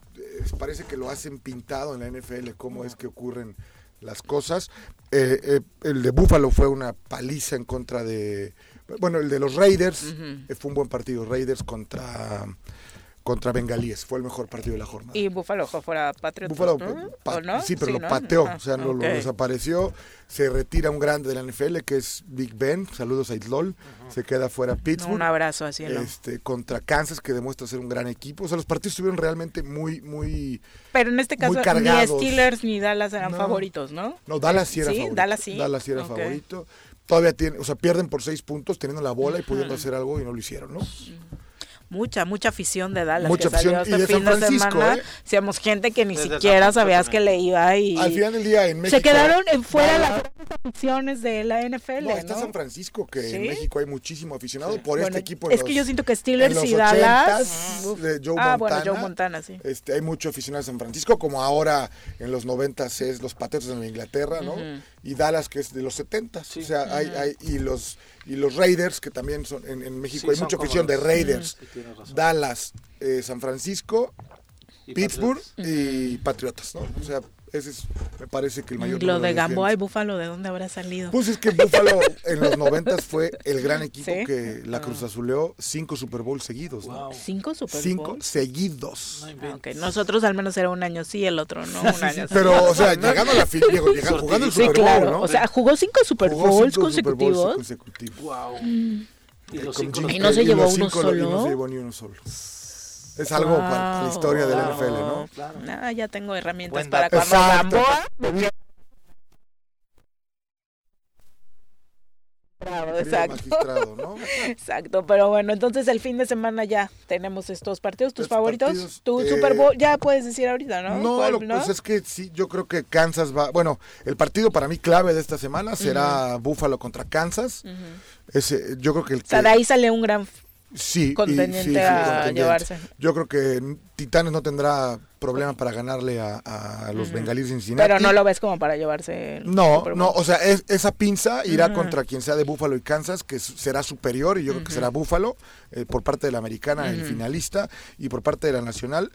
parece que lo hacen pintado en la NFL, cómo es que ocurren las cosas. Eh, eh, el de Buffalo fue una paliza en contra de... Bueno, el de los Raiders eh, fue un buen partido. Raiders contra contra Bengalíes. Fue el mejor partido de la jornada. ¿Y Búfalo fuera Patriot? Búfalo, ¿no? Sí, pero lo pateó, o sea, lo, desapareció. Se retira un grande de la NFL que es Big Ben. Saludos a Itlol. Se queda fuera Pittsburgh. Un abrazo así, Este, contra Kansas, que demuestra ser un gran equipo. O sea, los partidos estuvieron realmente muy, muy. Pero en este caso, ni Steelers ni Dallas eran favoritos, ¿no? No, Dallas sí era ¿Sí? favorito. Dallas sí. Dallas sí era favorito. Todavía tiene, o sea, pierden por seis puntos teniendo la bola y pudiendo hacer algo y no lo hicieron, ¿no? Mucha, mucha afición de Dallas. Mucha afición. Este y de fin San Francisco, de semana, ¿eh? gente que ni siquiera sabías que le iba y... Al final del día en México... Se quedaron fuera las aficiones de la NFL. No, está San Francisco, que en México hay muchísimo aficionado por Bueno, este equipo. es que yo siento que Steelers y Dallas- de Joe Ah, Montana, bueno, Joe Montana, sí. Este, hay mucho aficionado a San Francisco, como ahora en los 90 es los Patriotas de Inglaterra, ¿no? Ujú. Y Dallas, que es de los 70 O sea, hay, hay, y los y los Raiders, que también son en, en México Sí, hay mucha afición de Raiders. Dallas, eh, San Francisco, Y Pittsburgh y Patriotas, ¿no? O sea, ese es, me parece que el mayor Y lo de Gamboa y. Búfalo, ¿de dónde habrá salido? Pues es que Buffalo en los 90 fue el gran equipo ¿Sí? que la Cruz Azuleó cinco Super Bowls seguidos. ¿no? ¿Cinco Super Cinco Bowls? seguidos. Ah, ok. Nosotros al menos era un año sí, el otro no, un año sí. Pero, o sea, llegando a la fin, llegó- llegando- jugando el Sí, Super Bowl, claro. ¿no? O sea, jugó cinco Super Jugó Bowls cinco Super Bowls consecutivos. consecutivos. Wow. Mm. Y los cinco ¿Y no se llevó uno cinco, y No solo? se llevó ni uno solo. Es algo para la historia del Wow. NFL, ¿no? Ah, ya tengo herramientas Buen para cuando Exacto. Gamboa. Bravo, exacto. ¿no? Exacto, pero bueno, entonces el fin de semana ya tenemos estos partidos, tus Estos favoritos, partidos, tu eh, Super Bowl, ya puedes decir ahorita, ¿no? No, ¿Cuál, lo, pues es que sí, yo creo que Kansas va. Bueno, el partido para mí clave de esta semana será Buffalo contra Kansas. Ujú. Ese, yo creo que el O sea, que- de ahí sale un gran sí, a llevarse. Yo creo que Titanes no tendrá problema para ganarle a, a los bengalíes de Cincinnati. Pero no lo ves como para llevarse el No, Super Bowl. no, o sea, es- esa pinza irá contra quien sea de Buffalo y Kansas, que será superior, y yo creo que será Buffalo, eh, por parte de la americana, el finalista, y por parte de la nacional.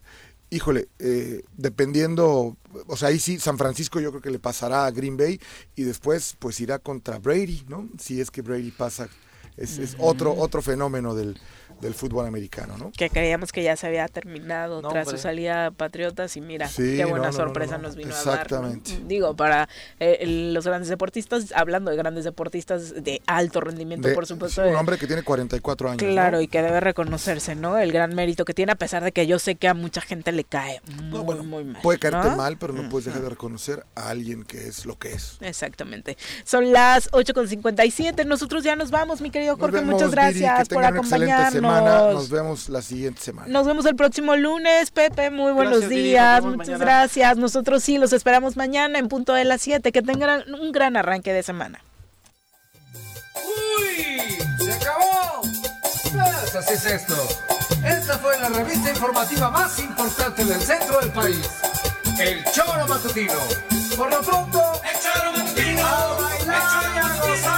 Híjole, eh, dependiendo, o sea, ahí sí, San Francisco yo creo que le pasará a Green Bay, y después pues irá contra Brady, ¿no? Si es que Brady pasa, es, es otro, otro fenómeno del, del fútbol americano, ¿no? que creíamos que ya se había terminado No, tras hombre. su salida a Patriotas y mira, Sí, qué buena no, no, sorpresa no, no. nos vino a dar. ¿no? Digo, para eh, los grandes deportistas, hablando de grandes deportistas de alto rendimiento, De- por supuesto. sí, un de- hombre que tiene 44 años. ¿no? Claro, y que debe reconocerse, ¿no? El gran mérito que tiene, a pesar de que yo sé que a mucha gente le cae muy, muy mal. Puede caerte ¿no? mal, pero no puedes dejar de reconocer a alguien que es lo que es. Exactamente. Son las 8.57. Nosotros ya nos vamos, mi querido Jorge. vemos, Muchas gracias por excelente semana. Nos vemos la siguiente semana. Nos vemos el próximo lunes, Pepe. Muy buenos Gracias, días. Muchas mañana. gracias. Nosotros sí los esperamos mañana en punto de las 7. Que tengan un gran arranque de semana. ¡Uy! ¡Se acabó! Pues así es esto. Esta fue la revista informativa más importante del centro del país. El Choro Matutino. Por lo pronto, el Choro Matutino. A bailar y a gozar,